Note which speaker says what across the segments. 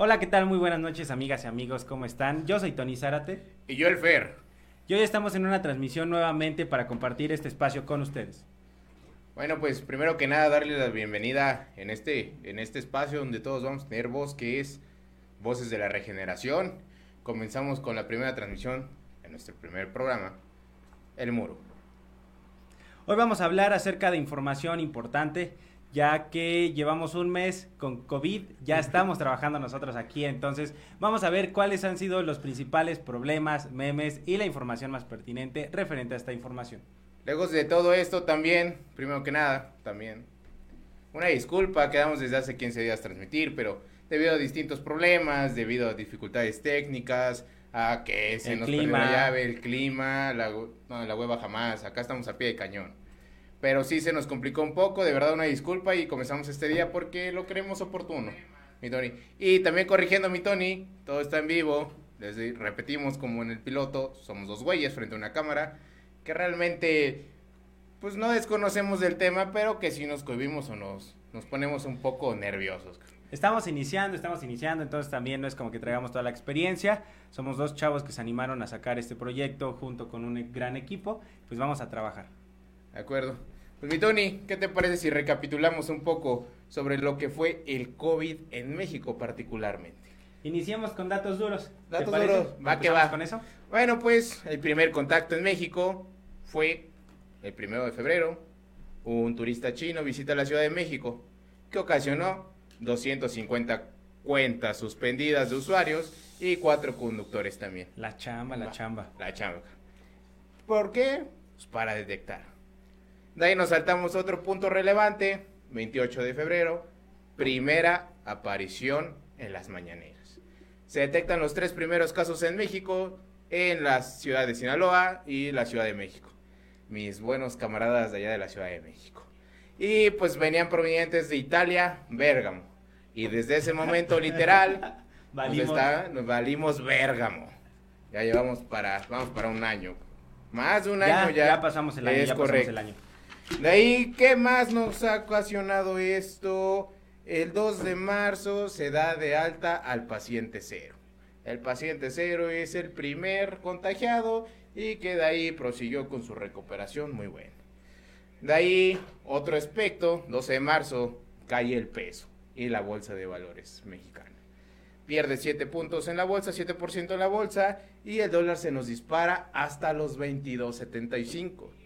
Speaker 1: Hola, ¿qué tal? Muy buenas noches, amigas y amigos, ¿cómo están? Yo soy Tony Zárate.
Speaker 2: Y yo el Fer.
Speaker 1: Y hoy estamos en una transmisión nuevamente para compartir este espacio con ustedes.
Speaker 2: Bueno, pues primero que nada darle la bienvenida en este, en este espacio donde todos vamos a tener voz, que es Voces de la Regeneración. Comenzamos con la primera transmisión en nuestro primer programa, El Muro.
Speaker 1: Hoy vamos a hablar acerca de información importante, ya que llevamos un mes con COVID, ya estamos trabajando nosotros aquí, entonces vamos a ver cuáles han sido los principales problemas, memes y la información más pertinente referente a esta información.
Speaker 2: Lejos de todo esto también, primero que nada, también una disculpa, quedamos desde hace 15 días transmitir, pero debido a distintos problemas, debido a dificultades técnicas, a que se
Speaker 1: El
Speaker 2: nos
Speaker 1: clima.
Speaker 2: perdió la llave, el clima, la, no, la hueva jamás, acá estamos a pie de cañón. Pero sí se nos complicó un poco, de verdad una disculpa y comenzamos este día porque lo creemos oportuno, mi Tony. Y también corrigiendo mi Tony, todo está en vivo, les repetimos como en el piloto, somos dos güeyes frente a una cámara, que realmente pues no desconocemos del tema, pero que sí nos cohibimos o nos, nos ponemos un poco nerviosos.
Speaker 1: Estamos iniciando, estamos iniciando, entonces también no es como que traigamos toda la experiencia. Somos dos chavos que se animaron a sacar este proyecto junto con un gran equipo, pues vamos a trabajar.
Speaker 2: ¿De acuerdo? Pues mi Tony, ¿qué te parece si recapitulamos un poco sobre lo que fue el COVID en México particularmente?
Speaker 1: Iniciemos con datos duros. ¿Te
Speaker 2: Datos duros, va que
Speaker 1: ¿Empezamos
Speaker 2: va.
Speaker 1: con eso?
Speaker 2: Bueno, pues el primer contacto en México fue el primero de febrero. Un turista chino visita la Ciudad de México, que ocasionó 250 cuentas suspendidas de usuarios y cuatro conductores también.
Speaker 1: La chamba, la
Speaker 2: Va,
Speaker 1: chamba.
Speaker 2: La chamba. ¿Por qué? Pues para detectar. De ahí nos saltamos a otro punto relevante, 28 de febrero, primera aparición en las mañaneras. Se detectan los tres primeros casos en México, en la ciudad de Sinaloa y la Ciudad de México. Mis buenos camaradas de allá de la Ciudad de México. Y pues venían provenientes de Italia, Bérgamo. Y desde ese momento, literal,
Speaker 1: Valimos.
Speaker 2: nos, está- nos valimos Bérgamo. Ya llevamos para, vamos para un año. Más de un
Speaker 1: ya,
Speaker 2: año ya.
Speaker 1: ya pasamos el año,
Speaker 2: Es
Speaker 1: ya pasamos el año.
Speaker 2: De ahí, ¿qué más nos ha ocasionado esto? El 2 de marzo se da de alta al paciente cero. El paciente cero es el primer contagiado y que de ahí prosiguió con su recuperación muy buena. De ahí, otro aspecto, 12 de marzo, cae el peso y la bolsa de valores mexicana. Pierde 7 puntos en la bolsa, 7% en la bolsa y el dólar se nos dispara hasta los 22.75.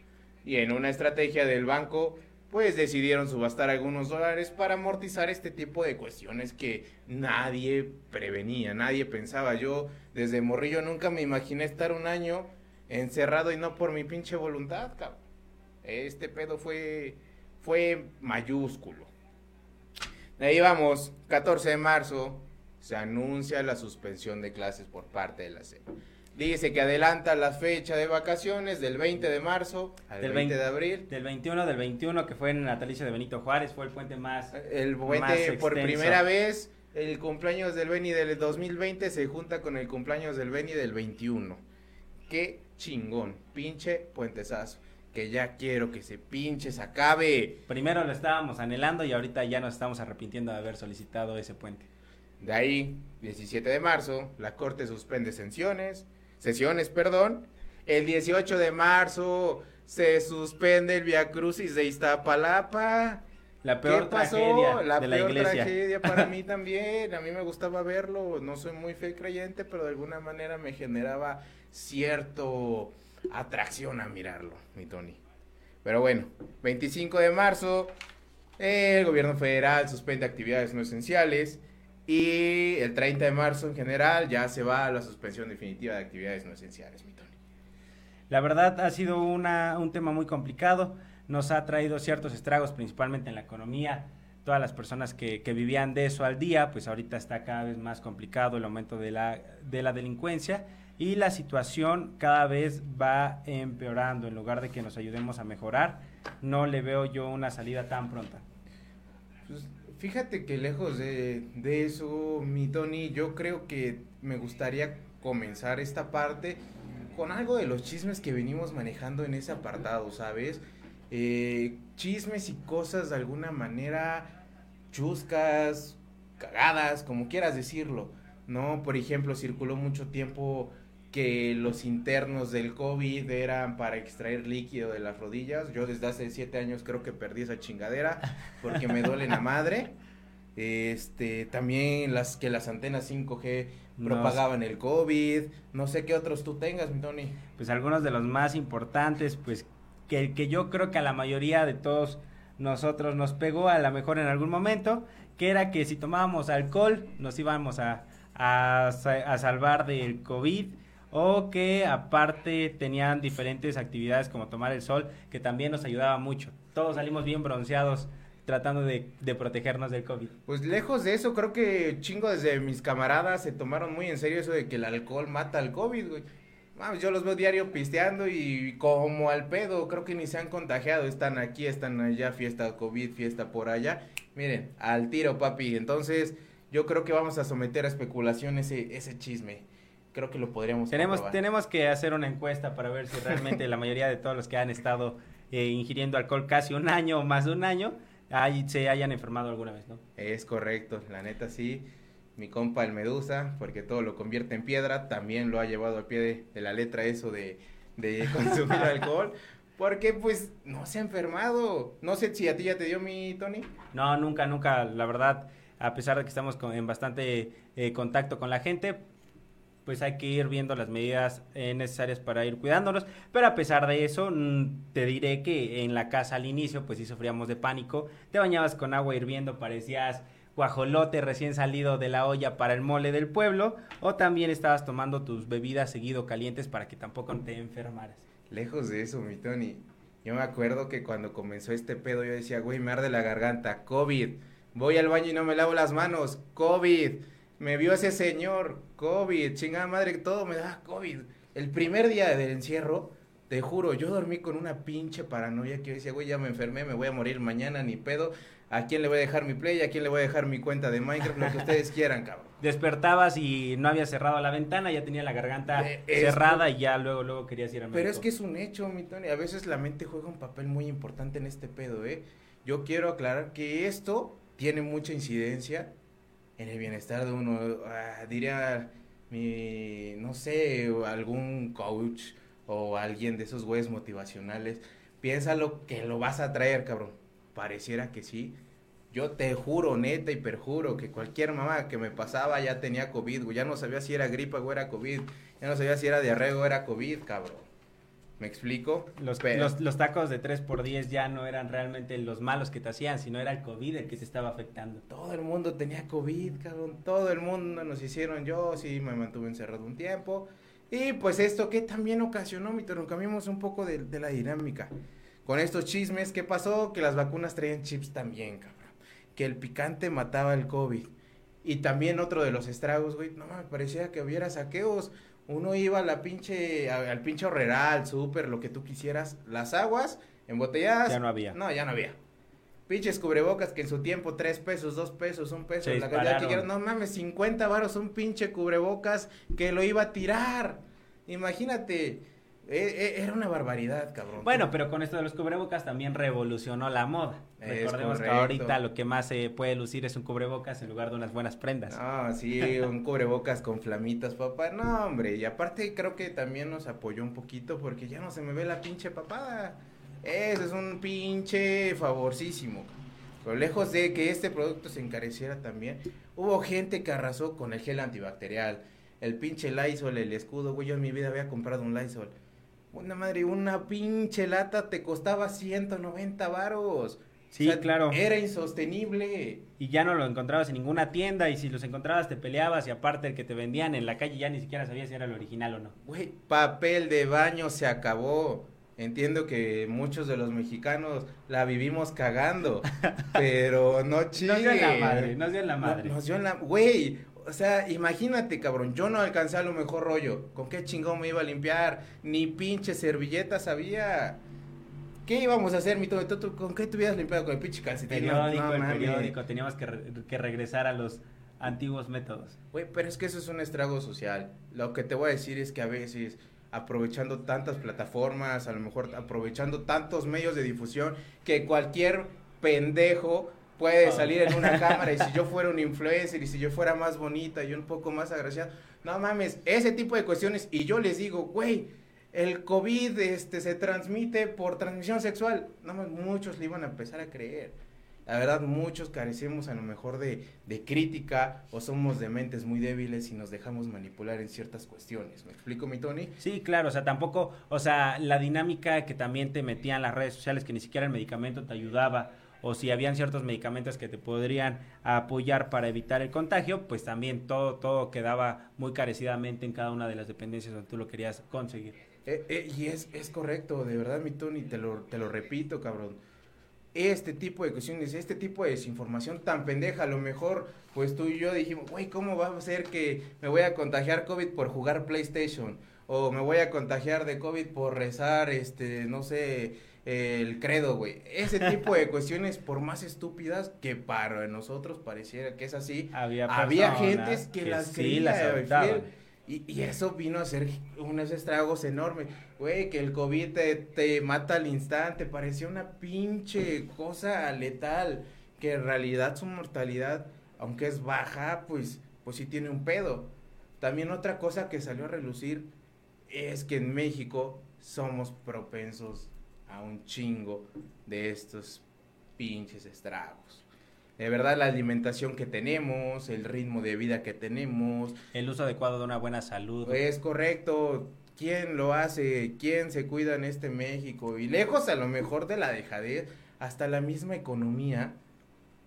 Speaker 2: Y en una estrategia del banco, pues decidieron subastar algunos dólares para amortizar este tipo de cuestiones que nadie prevenía, nadie pensaba. Yo desde morrillo nunca me imaginé estar un año encerrado y no por mi pinche voluntad, cabrón. Este pedo fue, fue mayúsculo. De ahí vamos, 14 de marzo, se anuncia la suspensión de clases por parte de la SEP. Dice que adelanta la fecha de vacaciones del 20 de marzo al
Speaker 1: Del
Speaker 2: 20
Speaker 1: vein-
Speaker 2: de abril.
Speaker 1: Del 21 del 21, que fue en el natalicio de Benito Juárez, fue el puente más...
Speaker 2: El puente por primera vez, el cumpleaños del Beni del 2020 se junta con el cumpleaños del Beni del 21. Qué chingón, pinche puentesazo. Que ya quiero que se pinche, se acabe.
Speaker 1: Primero lo estábamos anhelando y ahorita ya nos estamos arrepintiendo de haber solicitado ese puente.
Speaker 2: De ahí, 17 de marzo, la Corte suspende sesiones, sesiones, perdón. El 18 de marzo se suspende el Via Crucis de Iztapalapa.
Speaker 1: La peor
Speaker 2: ¿Qué pasó?
Speaker 1: tragedia
Speaker 2: la
Speaker 1: de la
Speaker 2: peor
Speaker 1: iglesia.
Speaker 2: tragedia para mí también. A mí me gustaba verlo. No soy muy fe creyente, pero de alguna manera me generaba cierto atracción a mirarlo, mi Tony. Pero bueno, 25 de marzo, el gobierno federal suspende actividades no esenciales. Y el 30 de marzo en general ya se va a la suspensión definitiva de actividades no esenciales, mi Tony.
Speaker 1: La verdad ha sido una, un tema muy complicado, nos ha traído ciertos estragos, principalmente en la economía. Todas las personas que, que vivían de eso al día, pues ahorita está cada vez más complicado el aumento de la, de la delincuencia y la situación cada vez va empeorando. En lugar de que nos ayudemos a mejorar, no le veo yo una salida tan pronta.
Speaker 2: Pues, fíjate que lejos de, de eso, mi Tony, yo creo que me gustaría comenzar esta parte con algo de los chismes que venimos manejando en ese apartado, ¿sabes? Eh, chismes y cosas de alguna manera chuscas, cagadas, como quieras decirlo, ¿no? Por ejemplo, circuló mucho tiempo que los internos del COVID eran para extraer líquido de las rodillas. Yo desde hace siete años creo que perdí esa chingadera porque me duele la madre. Este, también las que las antenas 5G propagaban el COVID. No sé qué otros tú tengas, mi Tony.
Speaker 1: Pues algunos de los más importantes, pues que, que yo creo que a la mayoría de todos nosotros nos pegó a lo mejor en algún momento, que era que si tomábamos alcohol nos íbamos a, a, a salvar del COVID o que aparte tenían diferentes actividades como tomar el sol, que también nos ayudaba mucho. Todos salimos bien bronceados tratando de, de, protegernos del COVID.
Speaker 2: Pues lejos de eso, creo que chingo desde mis camaradas se tomaron muy en serio eso de que el alcohol mata al COVID, güey. Yo los veo diario pisteando y como al pedo, creo que ni se han contagiado, están aquí, están allá, fiesta COVID, fiesta por allá. Miren, al tiro, papi. Entonces, yo creo que vamos a someter a especulación ese, ese chisme creo que lo podríamos
Speaker 1: tenemos tenemos que hacer una encuesta para ver si realmente la mayoría de todos los que han estado eh, ingiriendo alcohol casi un año o más de un año ahí se hayan enfermado alguna vez no
Speaker 2: es correcto la neta sí. Mi compa el Medusa porque todo lo convierte en piedra también lo ha llevado al pie de, de la letra eso de, de consumir alcohol porque pues no se ha enfermado. No sé si a ti ya te dio mi Tony.
Speaker 1: No nunca nunca la verdad a pesar de que estamos con, en bastante eh, contacto con la gente pues hay que ir viendo las medidas eh, necesarias para ir cuidándonos. Pero a pesar de eso, mm, te diré que en la casa al inicio, pues sí sufríamos de pánico. Te bañabas con agua hirviendo, parecías guajolote recién salido de la olla para el mole del pueblo. O también estabas tomando tus bebidas seguido calientes para que tampoco te enfermaras.
Speaker 2: Lejos de eso, mi Tony. Yo me acuerdo que cuando comenzó este pedo yo decía, güey, me arde la garganta, COVID. Voy al baño y no me lavo las manos, COVID me vio ese señor, COVID, chingada madre, todo me da COVID. El primer día del encierro, te juro, yo dormí con una pinche paranoia que yo decía, güey, ya me enfermé, me voy a morir mañana, ni pedo. ¿A quién le voy a dejar mi play? ¿A quién le voy a dejar mi cuenta de Minecraft? Lo que ustedes quieran, cabrón.
Speaker 1: Despertabas y no había cerrado la ventana, ya tenía la garganta eh, cerrada y ya luego, luego querías ir a
Speaker 2: Pero es que es un hecho, mi Tony. A veces la mente juega un papel muy importante en este pedo, ¿eh? Yo quiero aclarar que esto tiene mucha incidencia en el bienestar de uno. Ah, diría mi, no sé, algún coach o alguien de esos güeyes motivacionales. Piénsalo que lo vas a traer, cabrón. Pareciera que sí. Yo te juro, neta y perjuro, que cualquier mamá que me pasaba ya tenía COVID, güey. Ya no sabía si era gripa o era COVID. Ya no sabía si era diarrea o era COVID, cabrón. ¿Me explico?
Speaker 1: Los, los, tacos de 3 por 10 ya no eran realmente los malos que te hacían, sino era el COVID el que te estaba afectando.
Speaker 2: Todo el mundo tenía COVID, cabrón. Todo el mundo nos hicieron. Yo sí me mantuve encerrado un tiempo. Y pues esto que también ocasionó, mi turno, cambiamos un poco de, de, la dinámica. Con estos chismes, ¿qué pasó? Que las vacunas traían chips también, cabrón. Que el picante mataba el COVID. Y también otro de los estragos, güey, no me parecía que hubiera saqueos uno iba a la pinche, al pinche horrera, al súper, lo que tú quisieras, las aguas embotelladas.
Speaker 1: Ya no había.
Speaker 2: No, ya no había. Pinches cubrebocas que en su tiempo tres pesos, dos pesos, un peso, la cantidad que quieras. No mames, 50 varos un pinche cubrebocas que lo iba a tirar. Imagínate, era una barbaridad, cabrón.
Speaker 1: Bueno, pero con esto de los cubrebocas también revolucionó la moda. Recordemos que ahorita lo que más se puede lucir es un cubrebocas en lugar de unas buenas prendas.
Speaker 2: Ah, sí, un cubrebocas con flamitas, papá. No, hombre, y aparte creo que también nos apoyó un poquito porque ya no se me ve la pinche papada. Ese es un pinche favorcísimo. Pero lejos de que este producto se encareciera también, hubo gente que arrasó con el gel antibacterial, el pinche Lysol, el escudo, güey, yo en mi vida había comprado un Lysol una madre, una pinche lata te costaba 190 varos.
Speaker 1: Sí, claro.
Speaker 2: Era insostenible.
Speaker 1: Y ya no lo encontrabas en ninguna tienda y si los encontrabas te peleabas y aparte el que te vendían en la calle ya ni siquiera sabías si era el original o no.
Speaker 2: Güey, papel de baño se acabó. Entiendo que muchos de los mexicanos la vivimos cagando, pero no chingue. Nos dio
Speaker 1: en la madre, nos dio en la madre.
Speaker 2: nos dio en la... Güey, o sea, imagínate, cabrón, yo no alcancé a lo mejor rollo. ¿Con qué chingón me iba a limpiar? Ni pinche servilleta sabía. ¿Qué íbamos a hacer, mi todo? ¿Con qué te hubieras limpiado? Con el pinche calcetín.
Speaker 1: Periódico, el periódico. Teníamos que, que regresar a los antiguos métodos.
Speaker 2: Güey, pero es que eso es un estrago social. Lo que te voy a decir es que a veces aprovechando tantas plataformas, a lo mejor aprovechando tantos medios de difusión, que cualquier pendejo puede salir en una cámara y si yo fuera un influencer y si yo fuera más bonita y un poco más agraciada. No mames, ese tipo de cuestiones. Y yo les digo, güey, el COVID este, se transmite por transmisión sexual. No mames, muchos le iban a empezar a creer. La verdad, muchos carecemos a lo mejor de, de, crítica o somos de mentes muy débiles y nos dejamos manipular en ciertas cuestiones. ¿Me explico, mi Tony?
Speaker 1: Sí, claro, o sea, tampoco, o sea, la dinámica que también te metían las redes sociales, que ni siquiera el medicamento te ayudaba, o si habían ciertos medicamentos que te podrían apoyar para evitar el contagio, pues también todo, todo quedaba muy carecidamente en cada una de las dependencias donde tú lo querías conseguir.
Speaker 2: Eh, eh, y es, es correcto, de verdad, mi Tony, te lo, te lo repito, cabrón este tipo de cuestiones, este tipo de desinformación tan pendeja, a lo mejor pues tú y yo dijimos, güey, ¿cómo va a ser que me voy a contagiar COVID por jugar PlayStation? O me voy a contagiar de COVID por rezar, este, no sé, el credo, güey. Ese tipo de cuestiones, por más estúpidas que para nosotros pareciera que es así, había, había gentes que, las sí, las y, y, eso vino a ser unos estragos enormes. Güey, que el COVID te, te, mata al instante. Parecía una pinche cosa letal. Que en realidad su mortalidad, aunque es baja, pues, pues sí tiene un pedo. También otra cosa que salió a relucir es que en México somos propensos a un chingo de estos pinches estragos de verdad la alimentación que tenemos, el ritmo de vida que tenemos.
Speaker 1: El uso adecuado de una buena salud.
Speaker 2: Es correcto. ¿Quién lo hace? ¿Quién se cuida en este México? Y lejos a lo mejor de la dejadez, hasta la misma economía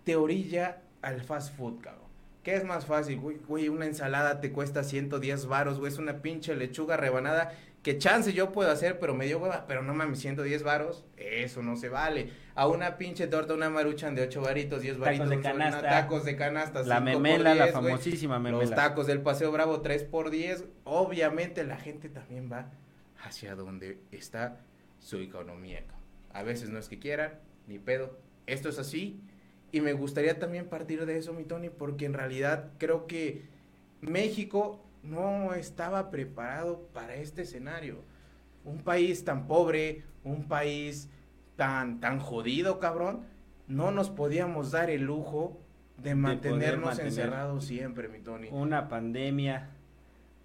Speaker 2: te orilla al fast food, cabrón. ¿Qué es más fácil? Güey, una ensalada te cuesta 110 varos, güey, es una pinche lechuga rebanada que chance yo puedo hacer, pero me dio hueva, pero no mames, 110 varos, eso no se vale. A una pinche torta, una maruchan de 8 varitos, 10 varitos,
Speaker 1: tacos de canasta,
Speaker 2: tacos de canasta,
Speaker 1: la memela, la famosísima memela.
Speaker 2: Los tacos del Paseo Bravo 3 por 10, obviamente la gente también va hacia donde está su economía. A veces no es que quieran, ni pedo. Esto es así y me gustaría también partir de eso, mi Tony, porque en realidad creo que México no estaba preparado para este escenario. Un país tan pobre, un país tan, tan jodido, cabrón, no nos podíamos dar el lujo de mantenernos encerrados siempre, mi Tony.
Speaker 1: Una pandemia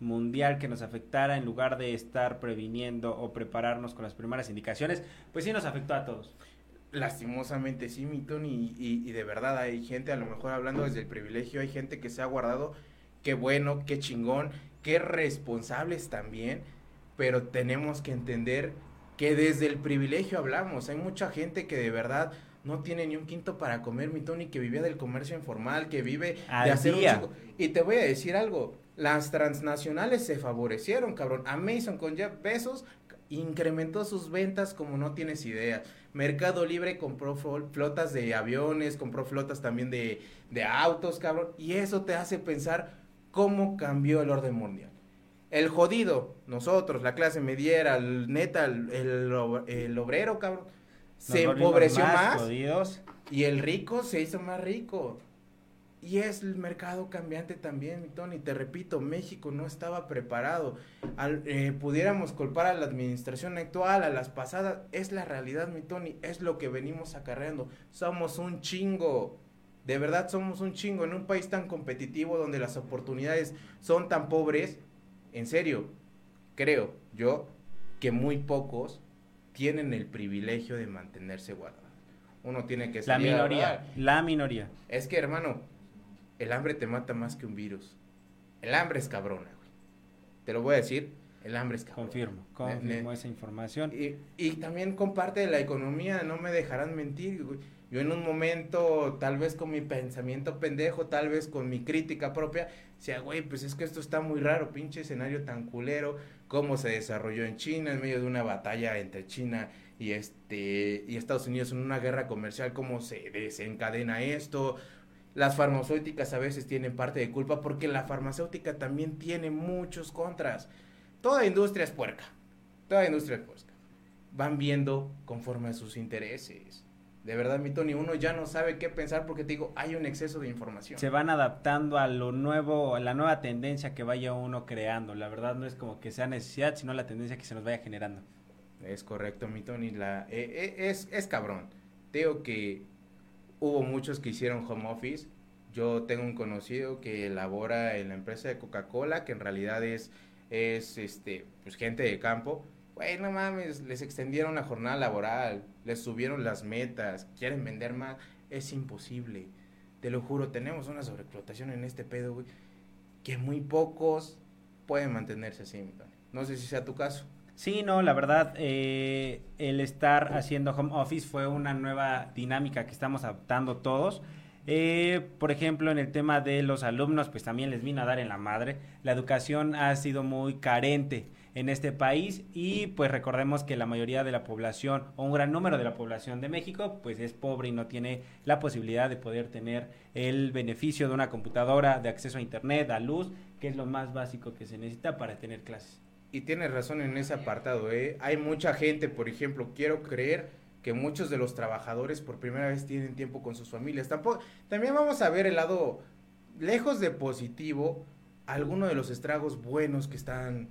Speaker 1: mundial que nos afectara en lugar de estar previniendo o prepararnos con las primeras indicaciones, pues sí nos afectó a todos.
Speaker 2: Lastimosamente sí, mi Tony, y, y de verdad hay gente, a lo mejor hablando desde el privilegio, hay gente que se ha guardado qué bueno, qué chingón, qué responsables también, pero tenemos que entender que desde el privilegio hablamos. Hay mucha gente que de verdad no tiene ni un quinto para comer, mi Tony, que vivía del comercio informal, que vive de hacer un Y te voy a decir algo, las transnacionales se favorecieron, cabrón. Amazon con Jeff Bezos incrementó sus ventas como no tienes idea. Mercado Libre compró flotas de aviones, compró flotas también de, de autos, cabrón. Y eso te hace pensar cómo cambió el orden mundial. El jodido, nosotros, la clase mediera, el neta, el, obrero, cabrón, se empobreció más, y el rico se hizo más rico. Y es el mercado cambiante también, mi Tony. Te repito, México no estaba preparado. Al, eh, pudiéramos culpar a la administración actual, a las pasadas. Es la realidad, mi Tony. Es lo que venimos acarreando. Somos un chingo. De verdad somos un chingo en un país tan competitivo donde las oportunidades son tan pobres. En serio, creo yo que muy pocos tienen el privilegio de mantenerse guardados. Uno tiene que
Speaker 1: ser La minoría, la minoría.
Speaker 2: Es que, hermano, el hambre te mata más que un virus. El hambre es cabrona, güey. Te lo voy a decir, el hambre es cabrona.
Speaker 1: Confirmo, confirmo esa información.
Speaker 2: Y, y también comparte de la economía, no me dejarán mentir, güey yo en un momento, tal vez con mi pensamiento pendejo, tal vez con mi crítica propia, decía, güey, pues es que esto está muy raro, pinche escenario tan culero, cómo se desarrolló en China, en medio de una batalla entre China y este y Estados Unidos en una guerra comercial, cómo se desencadena esto. Las farmacéuticas a veces tienen parte de culpa porque la farmacéutica también tiene muchos contras. Toda industria es puerca. Toda industria es puerca. Van viendo conforme a sus intereses. De verdad, mi Tony, uno ya no sabe qué pensar porque te digo, hay un exceso de información.
Speaker 1: Se van adaptando a lo nuevo, a la nueva tendencia que vaya uno creando. La verdad no es como que sea necesidad, sino la tendencia que se nos vaya generando.
Speaker 2: Es correcto, mi Tony. La, eh, eh, es, es cabrón. Te digo que hubo muchos que hicieron home office. Yo tengo un conocido que elabora en la empresa de Coca-Cola, que en realidad es, es este, pues gente de campo. Güey, no mames, les extendieron la jornada laboral, les subieron las metas, quieren vender más. Es imposible. Te lo juro, tenemos una sobreexplotación en este pedo, güey, que muy pocos pueden mantenerse así. No sé si sea tu caso.
Speaker 1: Sí, no, la verdad, eh, el estar haciendo home office fue una nueva dinámica que estamos adaptando todos. Eh, por ejemplo, en el tema de los alumnos, pues también les vino a dar en la madre. La educación ha sido muy carente en este país y pues recordemos que la mayoría de la población o un gran número de la población de México pues es pobre y no tiene la posibilidad de poder tener el beneficio de una computadora, de acceso a internet, a luz, que es lo más básico que se necesita para tener clases
Speaker 2: y tienes razón en ese apartado, ¿eh? Hay mucha gente, por ejemplo, quiero creer que muchos de los trabajadores por primera vez tienen tiempo con sus familias. Tampoco, también vamos a ver el lado, lejos de positivo, algunos de los estragos buenos que están,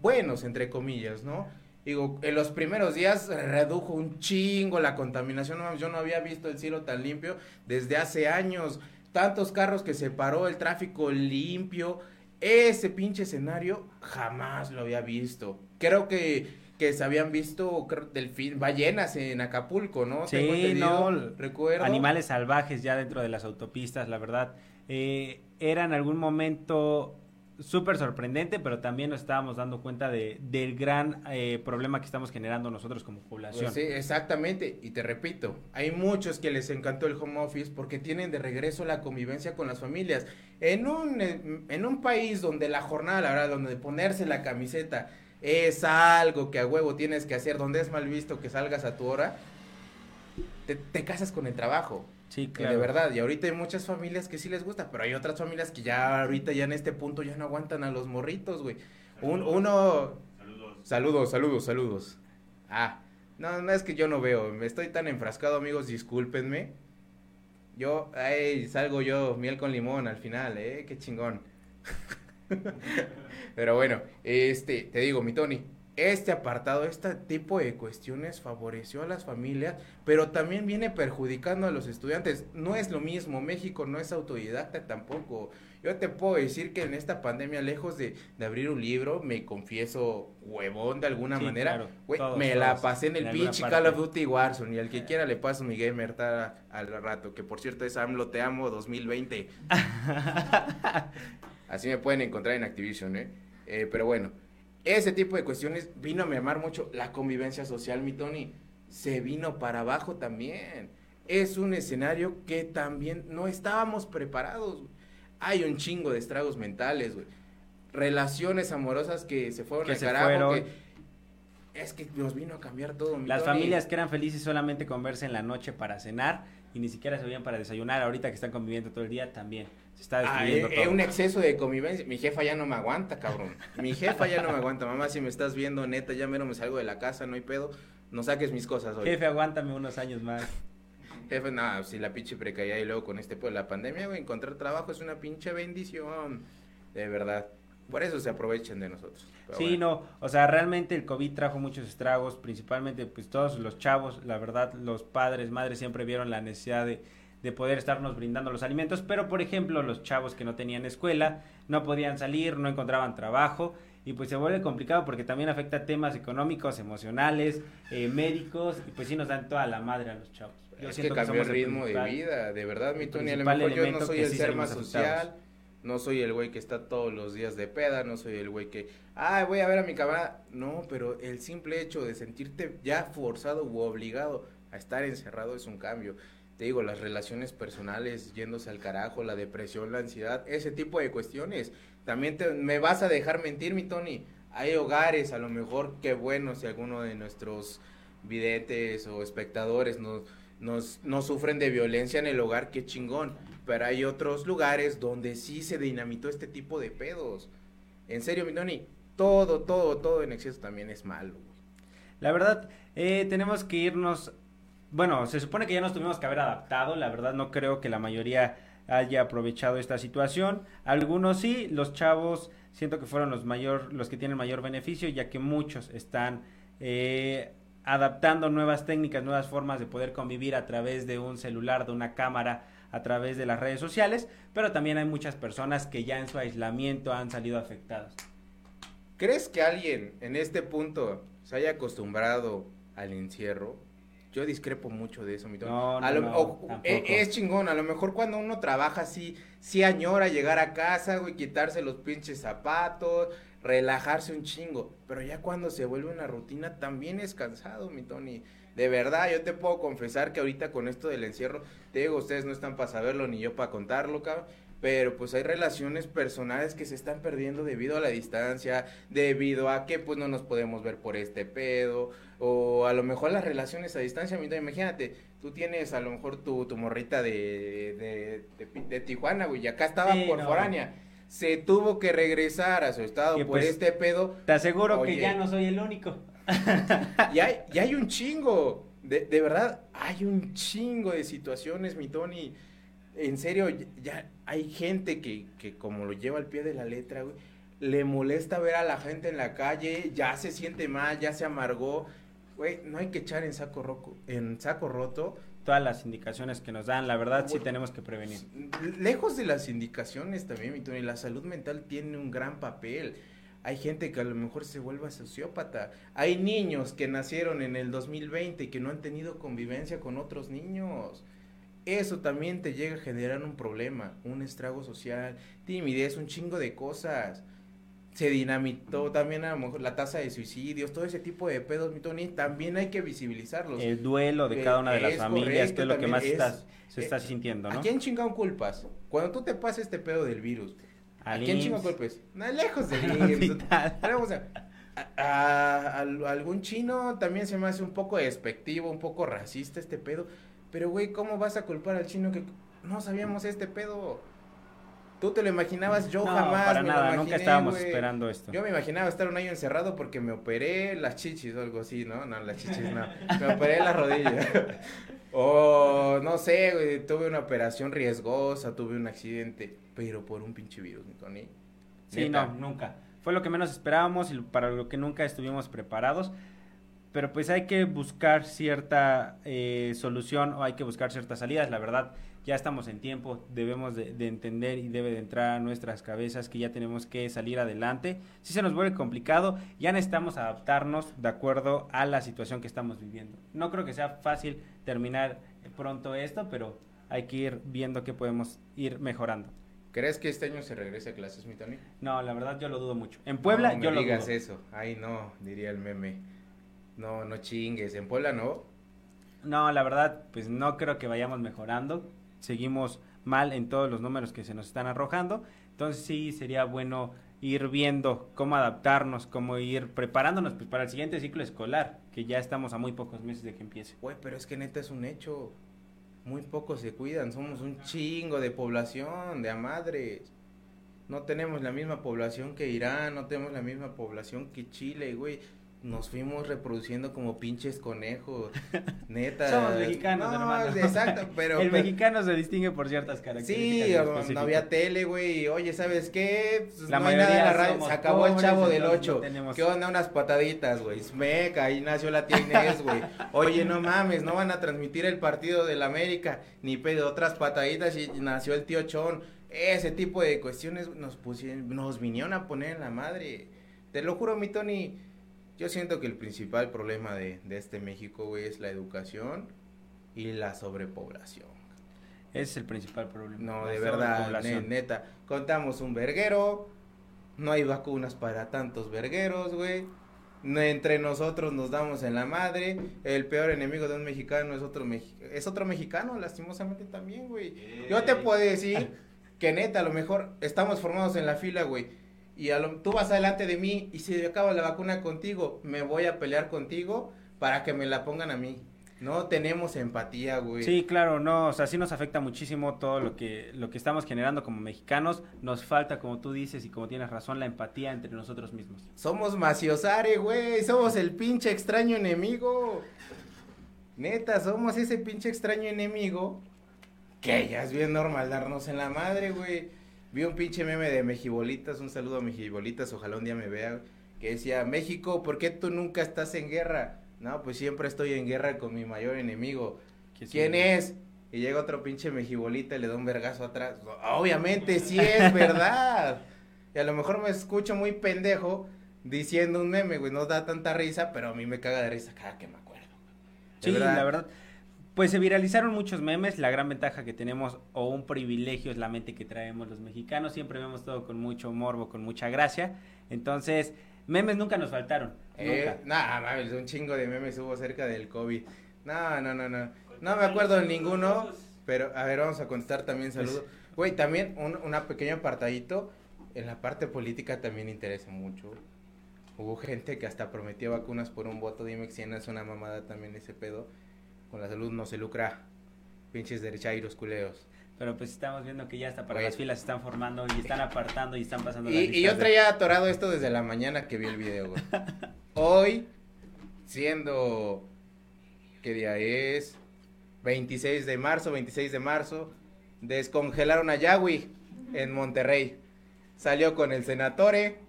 Speaker 2: buenos entre comillas, ¿no? Digo, en los primeros días redujo un chingo la contaminación, yo no había visto el cielo tan limpio desde hace años, tantos carros que se paró, el tráfico limpio, ese pinche escenario jamás lo había visto. Creo que, que se habían visto delfín, ballenas en Acapulco, ¿no?
Speaker 1: Sí, no, recuerdo. Animales salvajes ya dentro de las autopistas, la verdad. Eh, era en algún momento súper sorprendente, pero también nos estábamos dando cuenta de, del gran eh, problema que estamos generando nosotros como población.
Speaker 2: Pues sí, exactamente. Y te repito, hay muchos que les encantó el home office porque tienen de regreso la convivencia con las familias. En un, en un país donde la jornada, la verdad, donde ponerse la camiseta es algo que a huevo tienes que hacer, donde es mal visto que salgas a tu hora, te, te casas con el trabajo. Sí, claro. De verdad, y ahorita hay muchas familias que sí les gusta, pero hay otras familias que ya ahorita, ya en este punto, ya no aguantan a los morritos, güey. Un, uno... Saludos. Saludos, saludos, saludos. Ah, no, no es que yo no veo, me estoy tan enfrascado, amigos, discúlpenme. Yo, ay, salgo yo, miel con limón al final, eh, qué chingón. pero bueno, este, te digo, mi Tony, este apartado, este tipo de cuestiones favoreció a las familias, pero también viene perjudicando a los estudiantes. No es lo mismo, México no es autodidacta tampoco. Yo te puedo decir que en esta pandemia, lejos de, abrir un libro, me confieso huevón de alguna manera, me la pasé en el pinche Call of Duty Warzone y al que quiera le paso mi gamer al rato, que por cierto es AMLO Te Amo 2020. Así me pueden encontrar en Activision, ¿eh? eh pero bueno. Ese tipo de cuestiones vino a mermar mucho la convivencia social, mi Tony. Se vino para abajo también. Es un escenario que también no estábamos preparados. Hay un chingo de estragos mentales, güey. Relaciones amorosas que se fueron
Speaker 1: que se fueron.
Speaker 2: es que nos vino a cambiar todo.
Speaker 1: Mi Las familias que eran felices solamente con verse en la noche para cenar y ni siquiera se veían para desayunar. Ahorita que están conviviendo todo el día también. Se está ah, destruyendo
Speaker 2: ah, Es un exceso de convivencia. Mi jefa ya no me aguanta, cabrón. Mi jefa ya no me aguanta. Mamá, si me estás viendo, neta, ya menos me salgo de la casa, no hay pedo. No saques mis cosas hoy.
Speaker 1: Jefe, aguántame unos años más.
Speaker 2: Jefe, no, si la pinche precaía y luego con este, pues la pandemia, güey, encontrar trabajo es una pinche bendición. De verdad. Por eso se aprovechen de nosotros.
Speaker 1: sí, no, o sea, realmente el COVID trajo muchos estragos, principalmente pues todos los chavos, la verdad, los padres, madres siempre vieron la necesidad de de poder estarnos brindando los alimentos, pero por ejemplo los chavos que no tenían escuela, no podían salir, no encontraban trabajo y pues se vuelve complicado porque también afecta temas económicos, emocionales, eh, médicos y pues sí nos dan toda la madre a los chavos.
Speaker 2: Yo es que cambió el ritmo de vida, de verdad mi Tony, a lo mejor yo no soy el ser más social, no soy el güey que está todos los días de peda, no soy el güey que, ah, voy a ver a mi camarada, no, pero el simple hecho de sentirte ya forzado u obligado a estar encerrado es un cambio te digo, las relaciones personales yéndose al carajo, la depresión, la ansiedad, ese tipo de cuestiones. También te, me vas a dejar mentir, mi Tony. Hay hogares, a lo mejor, qué bueno si alguno de nuestros videntes o espectadores nos, nos sufren de violencia en el hogar, qué chingón. Pero hay otros lugares donde sí se dinamitó este tipo de pedos. En serio, mi Tony, todo, todo, todo en exceso también es malo.
Speaker 1: La verdad, eh, tenemos que irnos bueno, se supone que ya nos tuvimos que haber adaptado, la verdad no creo que la mayoría haya aprovechado esta situación. Algunos sí, los chavos siento que fueron los mayor, los que tienen mayor beneficio, ya que muchos están eh, adaptando nuevas técnicas, nuevas formas de poder convivir a través de un celular, de una cámara, a través de las redes sociales, pero también hay muchas personas que ya en su aislamiento han salido afectadas.
Speaker 2: ¿Crees que alguien en este punto se haya acostumbrado al encierro? Yo discrepo mucho de eso, mi
Speaker 1: No, no,
Speaker 2: a lo-
Speaker 1: no,
Speaker 2: o- e- es chingón, a lo mejor cuando uno trabaja así, sí añora llegar a casa, güey, quitarse los pinches zapatos, relajarse un chingo, pero ya cuando se vuelve una rutina también es cansado, mi Tony. De verdad, yo te puedo confesar que ahorita con esto del encierro, te digo, ustedes no están para saberlo ni yo para contarlo, cabrón. Pero pues hay relaciones personales que se están perdiendo debido a la distancia, debido a que pues no nos podemos ver por este pedo, o a lo mejor las relaciones a distancia, imagínate, tú tienes a lo mejor tu, tu morrita de, de, de, Pi- de Tijuana, güey, y acá estaba
Speaker 1: Sí,
Speaker 2: por
Speaker 1: no.
Speaker 2: foránea, se tuvo que regresar a su estado por
Speaker 1: pues,
Speaker 2: este pedo,
Speaker 1: Te aseguro
Speaker 2: Oye.
Speaker 1: que ya no soy el único.
Speaker 2: y hay, y hay un chingo, de, de verdad, hay un chingo de situaciones, mi Tony. En serio, ya- ya hay gente que, que como lo lleva al pie de la letra, güey, le molesta ver a la gente en la calle, ya se siente mal, ya se amargó. Güey, no hay que echar en saco, roco, en saco roto.
Speaker 1: Todas las indicaciones que nos dan, la verdad sí tenemos que prevenir.
Speaker 2: Lejos de las indicaciones también, mi Tony, la salud mental tiene un gran papel. Hay gente que a lo mejor se vuelve sociópata. Hay niños que nacieron en el 2020 y que no han tenido convivencia con otros niños. Eso también te llega a generar un problema, un estrago social, timidez, un chingo de cosas. Se dinamitó también a lo mejor la tasa de suicidios, todo ese tipo de pedos, mi Tony, también hay que visibilizarlos.
Speaker 1: El duelo de
Speaker 2: Eh,
Speaker 1: cada una de las familias,
Speaker 2: correcto,
Speaker 1: que es lo que más
Speaker 2: es-
Speaker 1: estás- se
Speaker 2: eh,
Speaker 1: está sintiendo, ¿no?
Speaker 2: ¿A quién chingón culpas? Cuando tú te pases este pedo del virus, ¿a quién chingón
Speaker 1: IMSS.
Speaker 2: culpes? No, lejos. Vamos a- a- a algún chino también se me hace un poco despectivo, un poco racista este pedo. Pero, güey, ¿cómo vas a culpar al chino que no sabíamos este pedo? Tú te lo imaginabas, yo
Speaker 1: no,
Speaker 2: jamás
Speaker 1: para
Speaker 2: me lo
Speaker 1: nada,
Speaker 2: imaginé,
Speaker 1: nunca estábamos esperando esto.
Speaker 2: Yo me imaginaba estar un año encerrado porque me operé las chichis o algo así, ¿no? No, las chichis no. Me operé la rodilla. o no sé, güey, tuve una operación riesgosa, tuve un accidente, pero por un pinche virus, mi Tony.
Speaker 1: Sí, no, nunca. Fue lo que menos esperábamos y para lo que nunca estuvimos preparados. Pero pues hay que buscar cierta eh, solución o hay que buscar ciertas salidas. La verdad, ya estamos en tiempo, debemos de, de entender y debe de entrar a nuestras cabezas que ya tenemos que salir adelante. Si se nos vuelve complicado, ya necesitamos adaptarnos de acuerdo a la situación que estamos viviendo. No creo que sea fácil terminar pronto esto, pero hay que ir viendo qué podemos ir mejorando.
Speaker 2: ¿Crees que este año se regrese a clases, mi Tony?
Speaker 1: No, la verdad yo lo dudo mucho. En Puebla
Speaker 2: no,
Speaker 1: yo
Speaker 2: me
Speaker 1: lo
Speaker 2: digas
Speaker 1: dudo.
Speaker 2: eso. Ay, no, diría el meme. No, no chingues. En Puebla no.
Speaker 1: No, la verdad, pues no creo que vayamos mejorando. Seguimos mal en todos los números que se nos están arrojando. Entonces sí sería bueno ir viendo cómo adaptarnos, cómo ir preparándonos pues, para el siguiente ciclo escolar, que ya estamos a muy pocos meses de que empiece.
Speaker 2: Güey, pero es que neta es un hecho. Muy pocos se cuidan. Somos un chingo de población, de a madres. No tenemos la misma población que Irán, no tenemos la misma población que Chile, güey. Nos fuimos reproduciendo como pinches conejos. Neta.
Speaker 1: Somos mexicanos,
Speaker 2: no,
Speaker 1: hermano.
Speaker 2: Exacto, pero.
Speaker 1: el
Speaker 2: pero-
Speaker 1: mexicano se distingue por ciertas características.
Speaker 2: Sí, no había tele, güey. Oye, ¿sabes qué? Pues
Speaker 1: La
Speaker 2: no hay nada en
Speaker 1: mayoría
Speaker 2: la radio. Se acabó el chavo del
Speaker 1: entonces no
Speaker 2: 8.
Speaker 1: tenemos-
Speaker 2: ¿Qué onda? Unas pataditas, güey. Smec, ahí nació la Inés, güey. Oye, no mames, no van a transmitir el partido del América. Ni pedo, otras pataditas y nació el tío Chon. Ese tipo de cuestiones nos pusieron, nos vinieron a poner en la madre. Te lo juro, mi Tony. Yo siento que el principal problema de, de este México, güey, es la educación y la sobrepoblación.
Speaker 1: Ese es el principal problema.
Speaker 2: No, de verdad, ne- neta. Contamos un verguero. No hay vacunas para tantos vergueros, güey. Entre nosotros nos damos en la madre. El peor enemigo de un mexicano es otro, mexi- es otro mexicano, lastimosamente también, güey. Yo te puedo decir que neta, a lo mejor estamos formados en la fila, güey. Y a lo- tú vas adelante de mí y si acaba la vacuna contigo, me voy a pelear contigo para que me la pongan a mí. No tenemos empatía, güey.
Speaker 1: Sí, claro, no, o sea, sí nos afecta muchísimo todo lo que lo que estamos generando como mexicanos. Nos falta, como tú dices y como tienes razón, la empatía entre nosotros mismos.
Speaker 2: Somos maciosare, güey. Somos el pinche extraño enemigo. Neta, somos ese pinche extraño enemigo. Que ya es bien normal darnos en la madre, güey. Vi un pinche meme de Mejibolitas. Un saludo a Mejibolitas. Ojalá un día me vea. Que decía, México, ¿por qué tú nunca estás en guerra? No, pues siempre estoy en guerra con mi mayor enemigo. ¿Quién es? Y llega otro pinche mejibolita y le da un vergazo atrás. Obviamente sí es verdad. Y a lo mejor me escucho muy pendejo diciendo un meme, güey. No da tanta risa, pero a mí me caga de risa cada que me acuerdo.
Speaker 1: Sí, la verdad. Pues se viralizaron muchos memes. La gran ventaja que tenemos o un privilegio es la mente que traemos los mexicanos. Siempre vemos todo con mucho morbo, con mucha gracia. Entonces, memes nunca nos faltaron.
Speaker 2: Eh, nada, mames, un chingo de memes hubo cerca del COVID. No, no, no, no. No me acuerdo de ninguno, pero a ver, vamos a contestar también saludos. Güey, también un una pequeño apartadito. En la parte política también interesa mucho. Hubo gente que hasta prometió vacunas por un voto. Dime si no es una mamada también ese pedo. Con la salud no se lucra. Pinches derechairos culeos.
Speaker 1: Pero pues estamos viendo que ya hasta para las filas se están formando y están apartando y están pasando
Speaker 2: Y, y yo
Speaker 1: de-
Speaker 2: traía atorado esto desde la mañana que vi el video, güey. Hoy, siendo. ¿Qué día es? 26 de marzo, 26 de marzo. Descongelaron a Yahweh en Monterrey. Salió con el Senatore,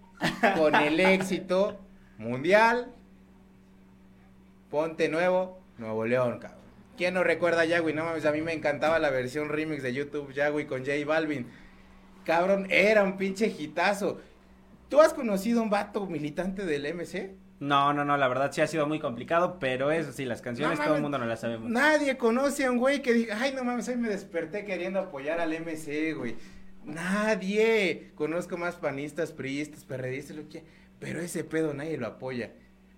Speaker 2: con el éxito mundial. Ponte nuevo, Nuevo León, cabrón. ¿Quién no recuerda a Yahweh? No mames, a mí me encantaba la versión remix de YouTube Yahweh con J Balvin. Cabrón, era un pinche hitazo. ¿Tú has conocido un vato militante del MC?
Speaker 1: No, no, no, la verdad sí ha sido muy complicado, pero eso sí, las canciones
Speaker 2: No
Speaker 1: todo el mundo no las sabemos.
Speaker 2: Nadie conoce a un güey que diga, ay, no mames, hoy me desperté queriendo apoyar al MC, güey. Nadie. Conozco más panistas, priistas, perredistas, lo que pero ese pedo nadie lo apoya.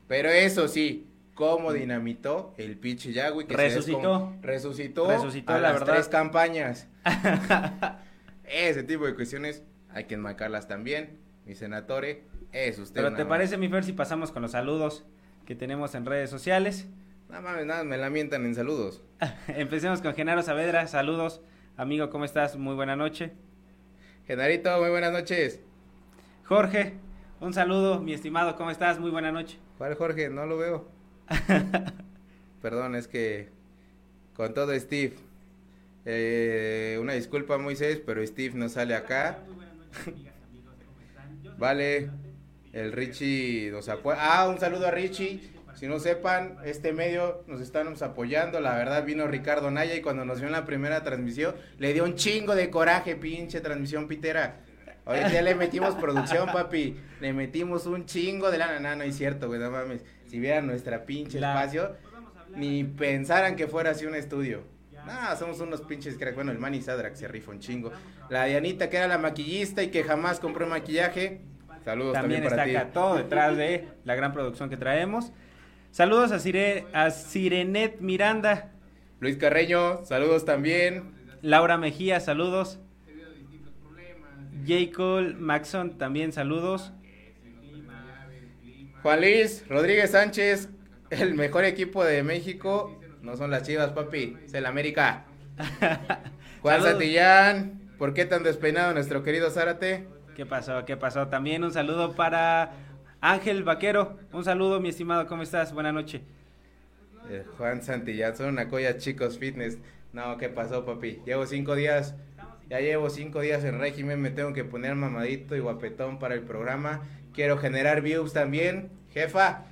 Speaker 2: Pero eso sí, cómo dinamitó el pinche que se
Speaker 1: Resucitó.
Speaker 2: resucitó.
Speaker 1: Resucitó,
Speaker 2: a
Speaker 1: la
Speaker 2: las
Speaker 1: verdad.
Speaker 2: tres campañas. ese tipo de cuestiones hay que enmarcarlas también. Mi senatore, es usted.
Speaker 1: Pero ¿te
Speaker 2: nada más.
Speaker 1: parece, mi Fer, si pasamos con los saludos que tenemos en redes sociales?
Speaker 2: No mames, nada, me lamentan en saludos.
Speaker 1: Empecemos con Genaro Saavedra, saludos. Amigo, ¿cómo estás? Muy buena noche.
Speaker 2: Genarito, muy buenas noches.
Speaker 1: Jorge, un saludo, mi estimado, ¿cómo estás? Muy buena noche.
Speaker 2: ¿Cuál Jorge? No lo veo. Perdón, es que con todo Steve. Eh, una disculpa Moisés, pero Steve no sale acá. Vale, el Richie nos apoya. Ah, un saludo a Richie. Si no sepan, este medio nos estamos apoyando. La verdad vino Ricardo Naya y cuando nos vio en la primera transmisión le dio un chingo de coraje, pinche transmisión pitera. Ahorita ya le metimos producción, papi. Le metimos un chingo de lana. No, no es cierto, güey, no mames. Si vieran nuestra pinche
Speaker 1: La-
Speaker 2: espacio, ni pensaran que fuera así un estudio. No, somos unos pinches crack. Bueno, el Manny Sadrak se rifa un chingo. La Dianita, que era la maquillista y que jamás compró maquillaje. Saludos
Speaker 1: También
Speaker 2: también,
Speaker 1: está
Speaker 2: para ti.
Speaker 1: acá todo detrás de la gran producción que traemos. Saludos a, Sire- a Sirenet Miranda,
Speaker 2: Luis Carreño, saludos también.
Speaker 1: Laura Mejía, saludos. J. Cole Maxon, también saludos.
Speaker 2: Juan Luis Rodríguez Sánchez, el mejor equipo de México. No son las chivas, papi, es el América. Juan
Speaker 1: Saludos.
Speaker 2: Santillán, ¿por qué tan despeinado nuestro querido Zárate?
Speaker 1: ¿Qué pasó? ¿Qué pasó? También un saludo para Ángel Vaquero. Un saludo, mi estimado, ¿cómo estás? Buena noche.
Speaker 2: Eh, Juan Santillán, son una colla chicos fitness. No, ¿qué pasó, papi? Llevo cinco días, ya llevo cinco días en régimen, me tengo que poner mamadito y guapetón para el programa. Quiero generar views también. Jefa,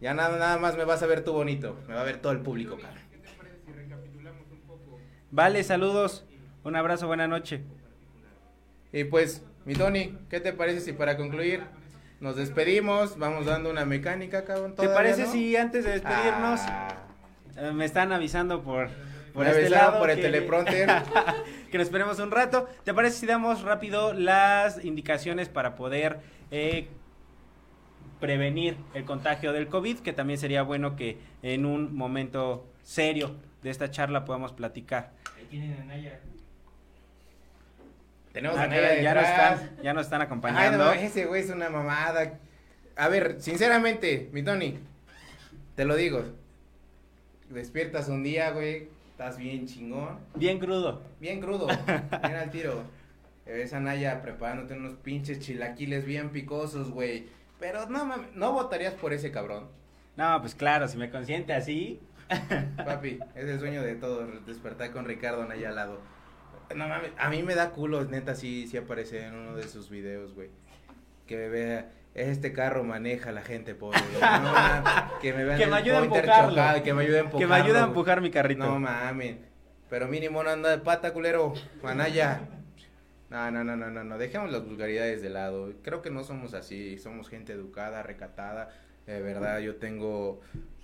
Speaker 2: ya nada, nada más me vas a ver tú bonito, me va a ver todo el público, cara.
Speaker 1: Vale, saludos. Un abrazo, buena noche.
Speaker 2: Y pues, mi Tony, ¿qué te parece si para concluir nos despedimos? Vamos dando una mecánica, cabrón.
Speaker 1: ¿Te parece
Speaker 2: no?
Speaker 1: si antes de despedirnos
Speaker 2: Ah,
Speaker 1: eh, me están avisando por, por este
Speaker 2: avisaron
Speaker 1: lado
Speaker 2: por el
Speaker 1: que-
Speaker 2: teleprompter.
Speaker 1: que nos esperemos un rato. ¿Te parece si damos rápido las indicaciones para poder eh, prevenir el contagio del COVID? Que también sería bueno que en un momento serio de esta charla podamos platicar.
Speaker 2: tenemos
Speaker 1: Ah,
Speaker 2: a
Speaker 1: ya,
Speaker 2: Naya
Speaker 1: ya
Speaker 2: detrás.
Speaker 1: están, ya nos están
Speaker 2: Ay,
Speaker 1: acompañando.
Speaker 2: no, ese güey es una mamada. A ver, sinceramente, mi Tony, te lo digo. Despiertas un día, güey, estás bien chingón,
Speaker 1: Bien crudo.
Speaker 2: bien crudo, bien al tiro. Ves a Naya preparándote unos pinches chilaquiles bien picosos, güey. Pero no mames, no votarías por ese cabrón.
Speaker 1: No, pues claro, si me consiente así.
Speaker 2: Papi, es el sueño de todos, despertar con Ricardo Naya al lado. No mames, a mí me da culo, neta, sí, sí aparece en uno de sus videos, güey. Que vea, este carro maneja la gente pobre. No, que me vean
Speaker 1: Que me ayude a empujarlo.
Speaker 2: chocado, que me ayude a empujarlo.
Speaker 1: Que me ayude a empujar mi carrito.
Speaker 2: No mames. Pero mínimo no anda de pata, culero. Manaya. No, no, no, no, no, no. Dejemos las vulgaridades de lado. Creo que no somos así. Somos gente educada, recatada. De verdad, yo tengo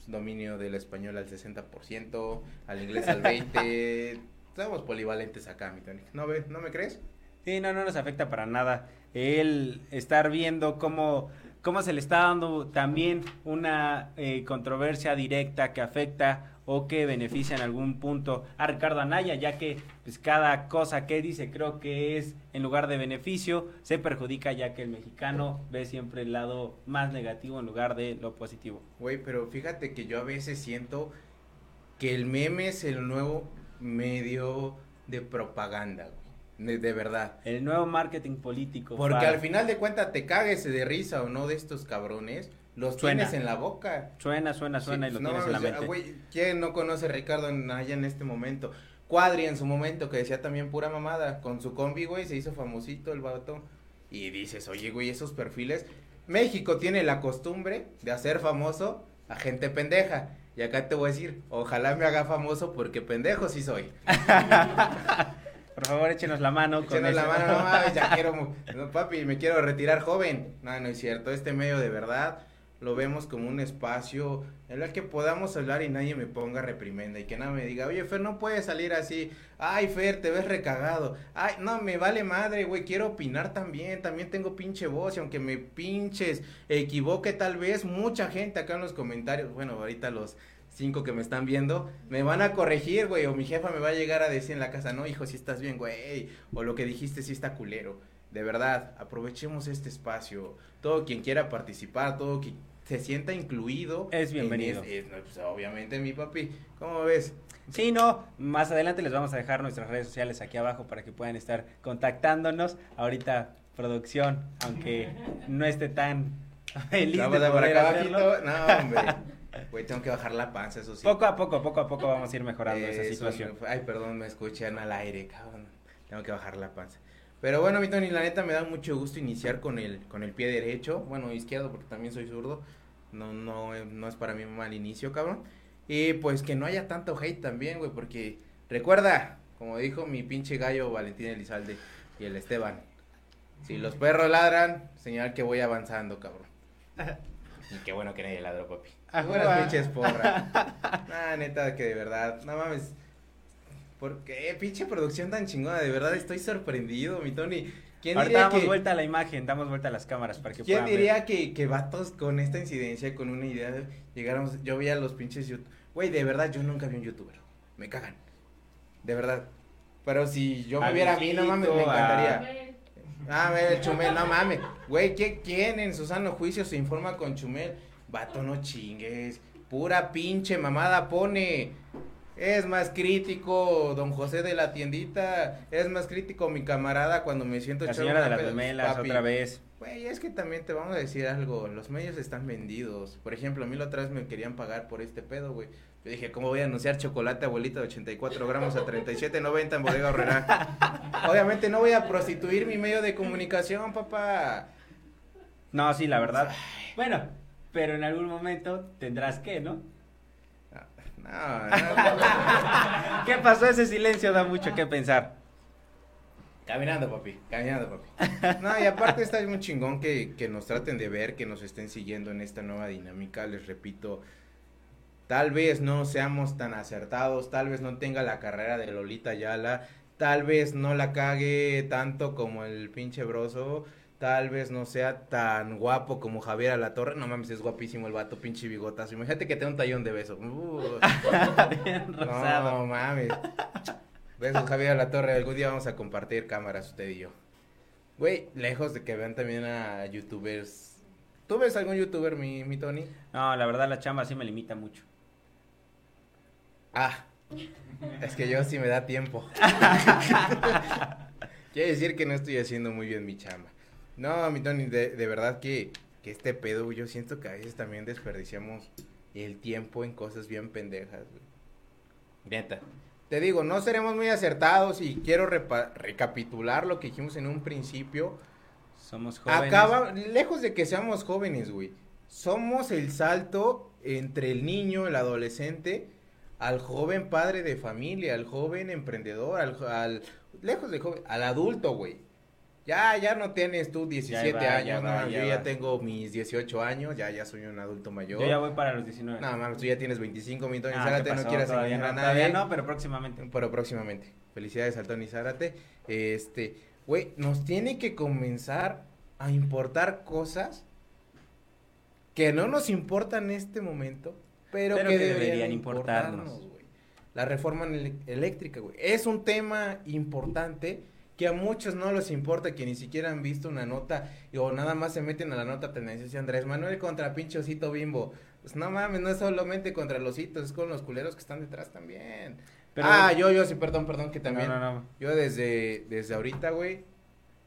Speaker 2: dominio del español al 60%, al inglés al 20%. Somos polivalentes acá, mi Tony. ¿No? ¿No me crees?
Speaker 1: Sí, no, no nos afecta para nada. El estar viendo cómo, cómo se le está dando también una eh, controversia directa que afecta o que beneficia en algún punto a Ricardo Anaya, ya que pues cada cosa que dice creo que es en lugar de beneficio, se perjudica ya que el mexicano ve siempre el lado más negativo en lugar de lo positivo.
Speaker 2: Güey, pero fíjate que yo a veces siento que el meme es el nuevo medio de propaganda. De, de verdad.
Speaker 1: El nuevo marketing político.
Speaker 2: Porque
Speaker 1: para-
Speaker 2: al final de cuentas te cagues de risa o no de estos cabrones, los
Speaker 1: Suena.
Speaker 2: tienes en la boca.
Speaker 1: Suena, suena, suena
Speaker 2: Sí,
Speaker 1: y lo
Speaker 2: no
Speaker 1: tienes en la mente.
Speaker 2: ¿quién no conoce a Ricardo Anaya en este momento? Cuadri en su momento, que decía también pura mamada, con su combi, güey, se hizo famosito el vato. Y dices, oye, güey, esos perfiles. México tiene la costumbre de hacer famoso a gente pendeja. Y acá te voy a decir, ojalá me haga famoso porque pendejo sí soy.
Speaker 1: Por favor, échenos la mano. con
Speaker 2: Échenos la mano, no mames, ya quiero, no, papi, me quiero retirar joven. No, no es cierto, este medio de verdad lo vemos como un espacio en el que podamos hablar y nadie me ponga reprimenda y que nada me diga, oye, Fer, no puedes salir así. Ay, Fer, te ves recagado. Ay, no, me vale madre, güey, quiero opinar también. También tengo pinche voz y aunque me pinches, equivoque tal vez, mucha gente acá en los comentarios, bueno, ahorita los cinco que me están viendo, me van a corregir, güey, o mi jefa me va a llegar a decir en la casa, no, hijo, si estás bien, güey, o lo que dijiste si está culero. De verdad, aprovechemos este espacio. Todo quien quiera participar, todo quien se sienta incluido.
Speaker 1: Es
Speaker 2: en
Speaker 1: bienvenido.
Speaker 2: es- no, pues, obviamente, mi papi. ¿Cómo ves?
Speaker 1: Sí, no, más adelante les vamos a dejar nuestras redes sociales aquí abajo para que puedan estar contactándonos. Ahorita producción, aunque no esté tan feliz de
Speaker 2: Vamos a por
Speaker 1: poder
Speaker 2: acá
Speaker 1: hacerlo.
Speaker 2: No, hombre. Güey, tengo que bajar la panza, eso sí.
Speaker 1: Poco a poco, poco a poco vamos a ir mejorando esa
Speaker 2: Eso,
Speaker 1: situación.
Speaker 2: Ay, perdón, me escuchan al aire, cabrón. Tengo que bajar la panza. Pero bueno, mi Tony, la neta me da mucho gusto iniciar con el, con el pie derecho. Bueno, izquierdo, porque también soy zurdo. No, no, no es para mí un mal inicio, cabrón. Y pues que no haya tanto hate también, güey, porque recuerda, como dijo mi pinche gallo Valentín Elizalde y el Esteban. Si los perros ladran, señal que voy avanzando, cabrón. Y qué bueno que nadie ladró, papi.
Speaker 1: Ah,
Speaker 2: Buenas
Speaker 1: va.
Speaker 2: pinches porra. Ah, neta, que de verdad, no mames. ¿Por qué? Pinche producción tan chingona, de verdad estoy sorprendido, mi Tony. ¿Quién
Speaker 1: Ahorita
Speaker 2: diría
Speaker 1: damos
Speaker 2: que,
Speaker 1: vuelta a la imagen, damos vuelta a las cámaras para que
Speaker 2: ¿quién
Speaker 1: ver.
Speaker 2: diría que, que vatos con esta incidencia, con una idea, de- llegáramos, yo veía los pinches yout- Güey, de verdad, yo nunca vi un youtuber. Me cagan. De verdad. Pero si yo me
Speaker 1: A
Speaker 2: viera a mí, no mames, me
Speaker 1: a-
Speaker 2: encantaría. Ah, ve, el Chumel, no mames. Güey, ¿qué- ¿quién en su sano juicio se informa con Chumel? Vato, no chingues. Pura pinche mamada pone. Es más crítico don José de la tiendita. Es más crítico mi camarada cuando me siento
Speaker 1: La señora de las
Speaker 2: Papi,
Speaker 1: otra vez.
Speaker 2: Güey, es que también te vamos a decir algo. Los medios están vendidos. Por ejemplo, a mí la otra vez me querían pagar por este pedo, güey. Yo dije, ¿cómo voy a anunciar chocolate abuelita de 84 gramos a 37.90 en Bodega Horrera? Obviamente no voy a prostituir mi medio de comunicación, papá.
Speaker 1: No, sí, la verdad. Bueno, pero en algún momento tendrás que, ¿no?
Speaker 2: No, no, no.
Speaker 1: ¿Qué pasó? Ese silencio da mucho que pensar.
Speaker 2: Caminando, papi, caminando, papi. No, y aparte está muy chingón que, que nos traten de ver, que nos estén siguiendo en esta nueva dinámica. Les repito, tal vez no seamos tan acertados, tal vez no tenga la carrera de Lolita Yala, tal vez no la cague tanto como el pinche broso, tal vez no sea tan guapo como Javier Alatorre. No mames, es guapísimo el vato, pinche bigotazo. Imagínate que tenga un tallón de beso. Uh.
Speaker 1: Bien rosado.
Speaker 2: No mames. Besos, Javier La Torre. Algún día vamos a compartir cámaras usted y yo. Güey, lejos de que vean también a youtubers. ¿Tú ves algún youtuber, mi, mi Tony?
Speaker 1: No, la verdad la chamba sí me limita mucho.
Speaker 2: Ah, es que yo sí me da tiempo. Quiere decir que no estoy haciendo muy bien mi chamba. No, mi Tony, de, de verdad que, que este pedo, yo siento que a veces también desperdiciamos el tiempo en cosas bien pendejas, güey. Neta. Te digo, no seremos muy acertados y quiero recapitular lo que dijimos en un principio.
Speaker 1: Somos jóvenes.
Speaker 2: Acaba, lejos de que seamos jóvenes, güey. Somos el salto entre el niño, el adolescente, al joven padre de familia, al joven emprendedor, al, al lejos de joven, al adulto, güey. Ya, ya no tienes tú 17
Speaker 1: va, ya
Speaker 2: años,
Speaker 1: va,
Speaker 2: no,
Speaker 1: ya
Speaker 2: yo ya tengo mis 18 años, ya, ya soy un adulto mayor.
Speaker 1: Yo ya voy para los 19.
Speaker 2: No, mames, tú ya tienes 25 mil
Speaker 1: Ah,
Speaker 2: Zárate,
Speaker 1: ¿qué
Speaker 2: no quieras engañar
Speaker 1: no,
Speaker 2: a nadie.
Speaker 1: Todavía no, pero próximamente.
Speaker 2: Pero próximamente. Felicidades al Tony Zárate. Este, güey, nos tiene que comenzar a importar cosas que no nos importan en este momento, pero,
Speaker 1: Pero
Speaker 2: que,
Speaker 1: que
Speaker 2: deberían,
Speaker 1: deberían
Speaker 2: importarnos. La reforma eléctrica, güey. Es un tema importante que a muchos no les importa, que ni siquiera han visto una nota o nada más se meten a la nota tendenciosa Andrés Manuel contra pinche osito bimbo. Pues no mames, no es solamente contra los ositos, es con los culeros que están detrás también.
Speaker 1: Pero-
Speaker 2: ah, yo, yo sí, perdón, perdón, que también.
Speaker 1: No, no, no.
Speaker 2: Yo desde, desde ahorita, güey,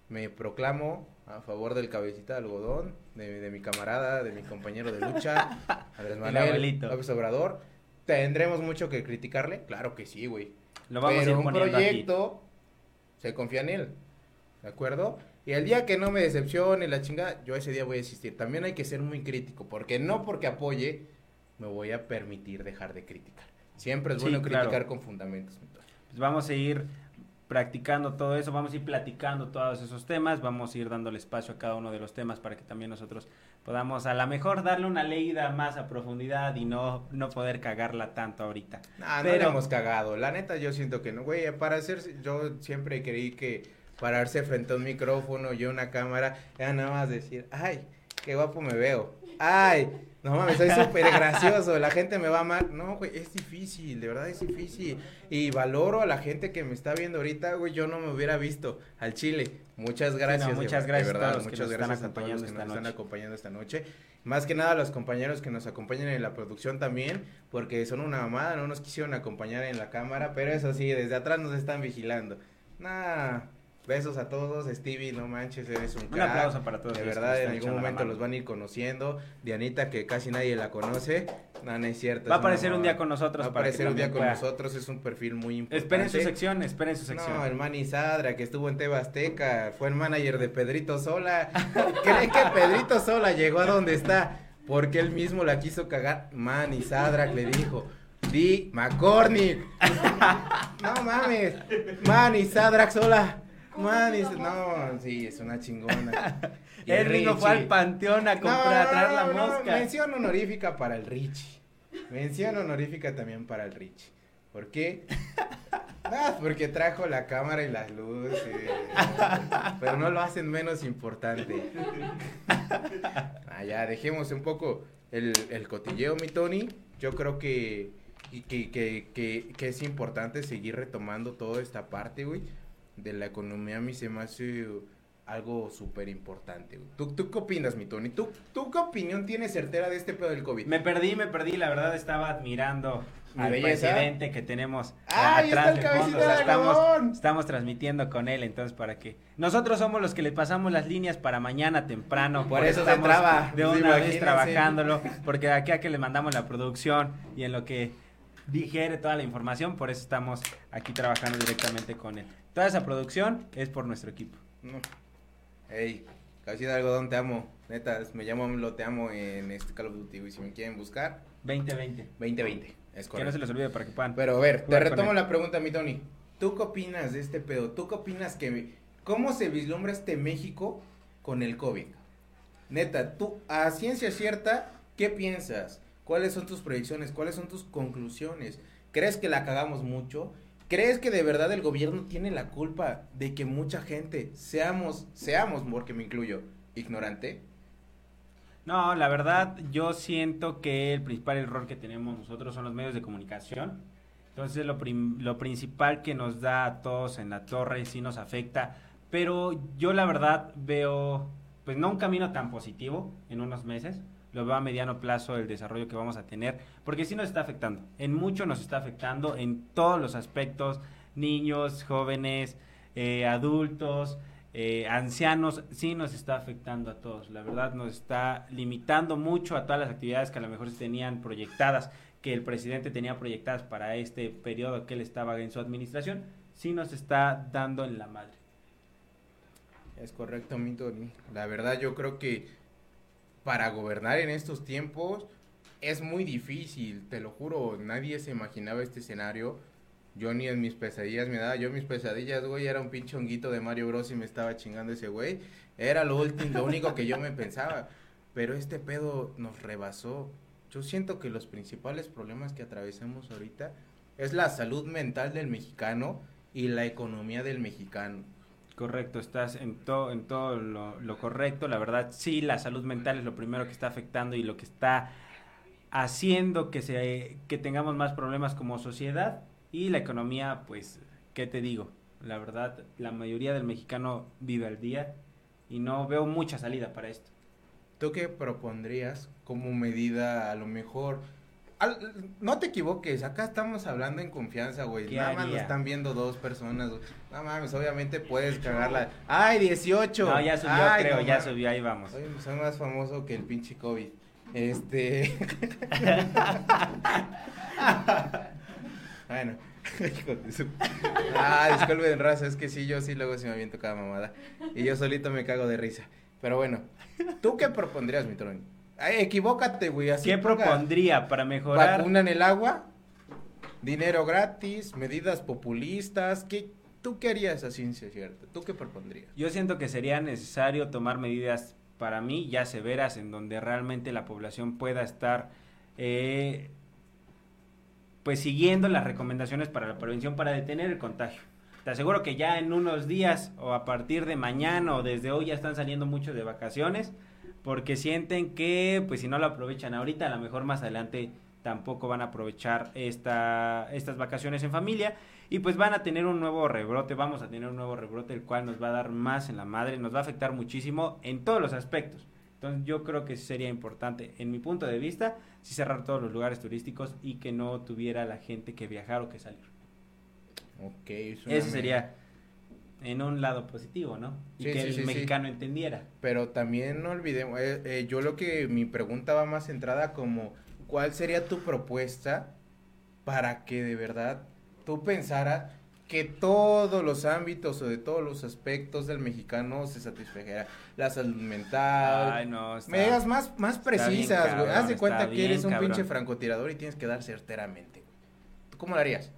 Speaker 2: me proclamo a favor del cabecita de algodón, de, de mi camarada, de mi compañero de lucha, Andrés Manuel. López Obrador. ¿Tendremos mucho que criticarle? Claro que sí, güey.
Speaker 1: Lo vamos a
Speaker 2: Pero
Speaker 1: ir
Speaker 2: un
Speaker 1: aquí.
Speaker 2: Se confía en él, ¿de acuerdo? Y el día que no me decepcione la chingada, yo ese día voy a existir. También hay que ser muy crítico, porque no porque apoye, me voy a permitir dejar de criticar. Siempre es
Speaker 1: Sí,
Speaker 2: bueno
Speaker 1: claro.
Speaker 2: criticar con fundamentos.
Speaker 1: Pues vamos a ir practicando todo eso, vamos a ir platicando todos esos temas, vamos a ir dándole espacio a cada uno de los temas para que también nosotros podamos a lo mejor darle una leída más a profundidad y no, no poder cagarla tanto ahorita.
Speaker 2: Ah, no le hemos cagado. La neta, yo siento que no, güey. Para hacer, yo siempre creí que pararse frente a un micrófono y una cámara era nada más decir, ay, qué guapo me veo. Ay, no mames, soy súper gracioso. La gente me va a amar. No, güey, es difícil, de verdad es difícil. Y valoro a la gente que me está viendo ahorita, güey. Yo no me hubiera visto al chile. Muchas gracias.
Speaker 1: muchas gracias
Speaker 2: de verdad,
Speaker 1: todos los que
Speaker 2: muchas
Speaker 1: nos están
Speaker 2: gracias a todos los
Speaker 1: acompañando
Speaker 2: que
Speaker 1: esta
Speaker 2: nos están acompañando esta noche. Más que nada a los compañeros que nos acompañan en la producción también, porque son una mamada, no nos quisieron acompañar en la cámara, pero eso sí, desde atrás nos están vigilando. Nah, besos a todos, Stevie, no manches, eres un
Speaker 1: Un
Speaker 2: crack.
Speaker 1: aplauso para todos.
Speaker 2: De verdad, en algún momento los van a ir conociendo. Dianita, que casi nadie la conoce. No, no es cierto.
Speaker 1: Va a aparecer un día con nosotros
Speaker 2: Va a aparecer un día con
Speaker 1: pueda-
Speaker 2: nosotros, es un perfil muy importante.
Speaker 1: Esperen su sección, esperen su sección.
Speaker 2: No, el Manny Sadra, que estuvo en Teba Azteca, fue el manager de Pedrito Sola. ¿Cree que Pedrito Sola llegó a donde está? Porque él mismo la quiso cagar. Manny Sadra le dijo, di McCormick. no mames, Manny Sadra Sola. Manny, no, sí, es una chingona. Y
Speaker 1: Él mismo fue al panteón a
Speaker 2: No,
Speaker 1: comprar, a traer la
Speaker 2: no, no,
Speaker 1: mosca.
Speaker 2: mención honorífica para el Richie. Mención honorífica también para el Richie. ¿Por qué? Ah, porque trajo la cámara y las luces. Pero no lo hacen menos importante. Ah, ya, dejemos un poco el, el cotilleo, mi Tony. Yo creo que, y que, que, que, que es importante seguir retomando toda esta parte, güey, de la economía. A mí se me hace algo súper importante. ¿Tú, ¿Tú qué opinas, mi Tony? ¿Tú, ¿Tú qué opinión tienes certera de este pedo del COVID?
Speaker 1: Me perdí, me perdí, la verdad estaba admirando
Speaker 2: ¿La
Speaker 1: al
Speaker 2: belleza?
Speaker 1: presidente que tenemos
Speaker 2: ¡Ah, ahí está el
Speaker 1: de fondo, o sea,
Speaker 2: de
Speaker 1: estamos, estamos transmitiendo con él, entonces para que nosotros somos los que le pasamos las líneas para mañana temprano,
Speaker 2: Por eso se
Speaker 1: estamos
Speaker 2: traba,
Speaker 1: de
Speaker 2: pues,
Speaker 1: una vez trabajándolo, porque de aquí a que le mandamos la producción y en lo que digiere toda la información, por eso estamos aquí trabajando directamente con él. Toda esa producción es por nuestro equipo.
Speaker 2: No. Ey, cabecita de algodón, te amo. Neta, me llamo Lo Te Amo en este Call of Duty, güey. Si me quieren buscar,
Speaker 1: 2020.
Speaker 2: 2020. Es
Speaker 1: Que no
Speaker 2: correcto.
Speaker 1: se les olvide para que puedan.
Speaker 2: Pero a ver, te retomo la pregunta, mi Tony. ¿Tú qué opinas de este pedo? ¿Tú qué opinas que... ¿Cómo se vislumbra este México con el COVID? Neta, tú, a ciencia cierta, ¿qué piensas? ¿Cuáles son tus proyecciones? ¿Cuáles son tus conclusiones? ¿Crees que la cagamos mucho? ¿Crees que de verdad el gobierno tiene la culpa de que mucha gente seamos, seamos, porque me incluyo, ignorante?
Speaker 1: No, la verdad, yo siento que el principal error que tenemos nosotros son los medios de comunicación. Entonces, lo, prim- lo principal que nos da a todos en la torre sí nos afecta. Pero yo, la verdad, veo, pues no un camino tan positivo en unos meses. Lo veo a mediano plazo el desarrollo que vamos a tener. Porque sí nos está afectando. En mucho nos está afectando en todos los aspectos. Niños, jóvenes, eh, adultos, eh, ancianos, sí nos está afectando a todos. La verdad nos está limitando mucho a todas las actividades que a lo mejor se tenían proyectadas, que el presidente tenía proyectadas para este periodo que él estaba en su administración, sí nos está dando en la madre.
Speaker 2: Es correcto, mi Tony. La verdad yo creo que para gobernar en estos tiempos es muy difícil, te lo juro, nadie se imaginaba este escenario. Yo ni en mis pesadillas me daba, yo mis pesadillas, güey, era un pinche honguito de Mario Bros y me estaba chingando ese güey. Era lo último, lo único que yo me pensaba. Pero este pedo nos rebasó. Yo siento que los principales problemas que atravesamos ahorita es la salud mental del mexicano y la economía del mexicano.
Speaker 1: Correcto, estás en, todo en todo lo, correcto. La verdad, sí, la salud mental es lo primero que está afectando y lo que está haciendo que, se, que tengamos más problemas como sociedad. Y la economía, pues, ¿qué te digo? La verdad, la mayoría del mexicano vive al día y no veo mucha salida para esto.
Speaker 2: ¿Tú qué propondrías como medida a lo mejor? No te equivoques, acá estamos hablando en confianza, güey. Nada más nos están viendo dos personas. No mames, obviamente puedes cagarla. ¡Ay, 18!
Speaker 1: No, ya subió, creo, ya subió, ahí vamos.
Speaker 2: soy más famoso que el pinche COVID. Este. bueno. ah, disculpen, raza, es que sí, yo sí luego se me aviento cada mamada. Y yo solito me cago de risa. Pero bueno, ¿tú qué propondrías, mi tron? Ay, equivócate, güey.
Speaker 1: ¿Qué propondría para mejorar?
Speaker 2: Vacuna en el agua, dinero gratis, medidas populistas. ¿Qué, ¿Tú qué harías a ciencia cierta? ¿Tú qué propondrías?
Speaker 1: Yo siento que sería necesario tomar medidas para mí ya severas en donde realmente la población pueda estar eh, pues siguiendo las recomendaciones para la prevención para detener el contagio. Te aseguro que ya en unos días o a partir de mañana o desde hoy ya están saliendo muchos de vacaciones porque sienten que pues si no lo aprovechan ahorita a lo mejor más adelante tampoco van a aprovechar esta, estas vacaciones en familia y pues van a tener un nuevo rebrote, vamos a tener un nuevo rebrote el cual nos va a dar más en la madre, nos va a afectar muchísimo en todos los aspectos. Entonces yo creo que sería importante, en mi punto de vista, si cerrar todos los lugares turísticos y que no tuviera la gente que viajar o que salir.
Speaker 2: Ok,
Speaker 1: eso sería en un lado positivo, ¿no? Y que el mexicano entendiera.
Speaker 2: Pero también no olvidemos, eh, eh, yo lo que mi pregunta va más centrada como, ¿cuál sería tu propuesta para que de verdad tú pensaras que todos los ámbitos o de todos los aspectos del mexicano se satisfajera. La salud mental.
Speaker 1: Ay, no,
Speaker 2: Me digas más, más precisas, güey. Haz de cuenta que eres un pinche francotirador y tienes que dar certeramente, ¿Tú cómo lo harías?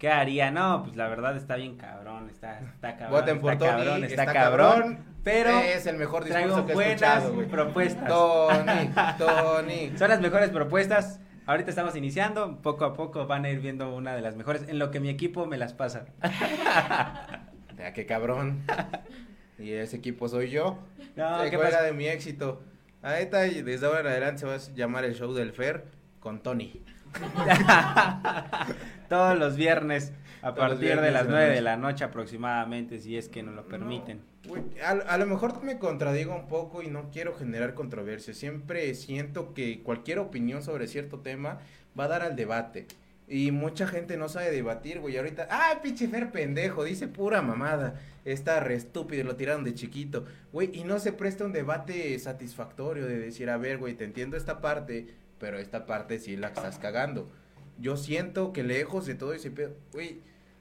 Speaker 1: ¿Qué haría? No, pues la verdad está bien cabrón, está, está cabrón.
Speaker 2: está, cabrón está, cabrón, pero es el mejor discurso que he escuchado,
Speaker 1: propuestas.
Speaker 2: Tony, Tony.
Speaker 1: Son las mejores propuestas Ahorita estamos iniciando, poco a poco van a ir viendo una de las mejores, en lo que mi equipo me las pasa.
Speaker 2: Ya, qué cabrón. Y ese equipo soy yo. No, Se juega de mi éxito. Ahorita, desde ahora en adelante se va a llamar el show del Fer con Tony.
Speaker 1: Todos los viernes a partir de las 9 de la noche aproximadamente, si es que nos lo permiten.
Speaker 2: a, lo mejor me contradigo un poco y no quiero generar controversia. Siempre siento que cualquier opinión sobre cierto tema va a dar al debate. Y mucha gente no sabe debatir, güey. Ahorita, ¡ay, pinche Fer pendejo! Dice pura mamada. Está re estúpido, lo tiraron de chiquito. Güey, y no se presta un debate satisfactorio de decir, a ver, güey, te entiendo esta parte, pero esta parte sí la estás cagando. Yo siento que lejos de todo ese pedo, güey,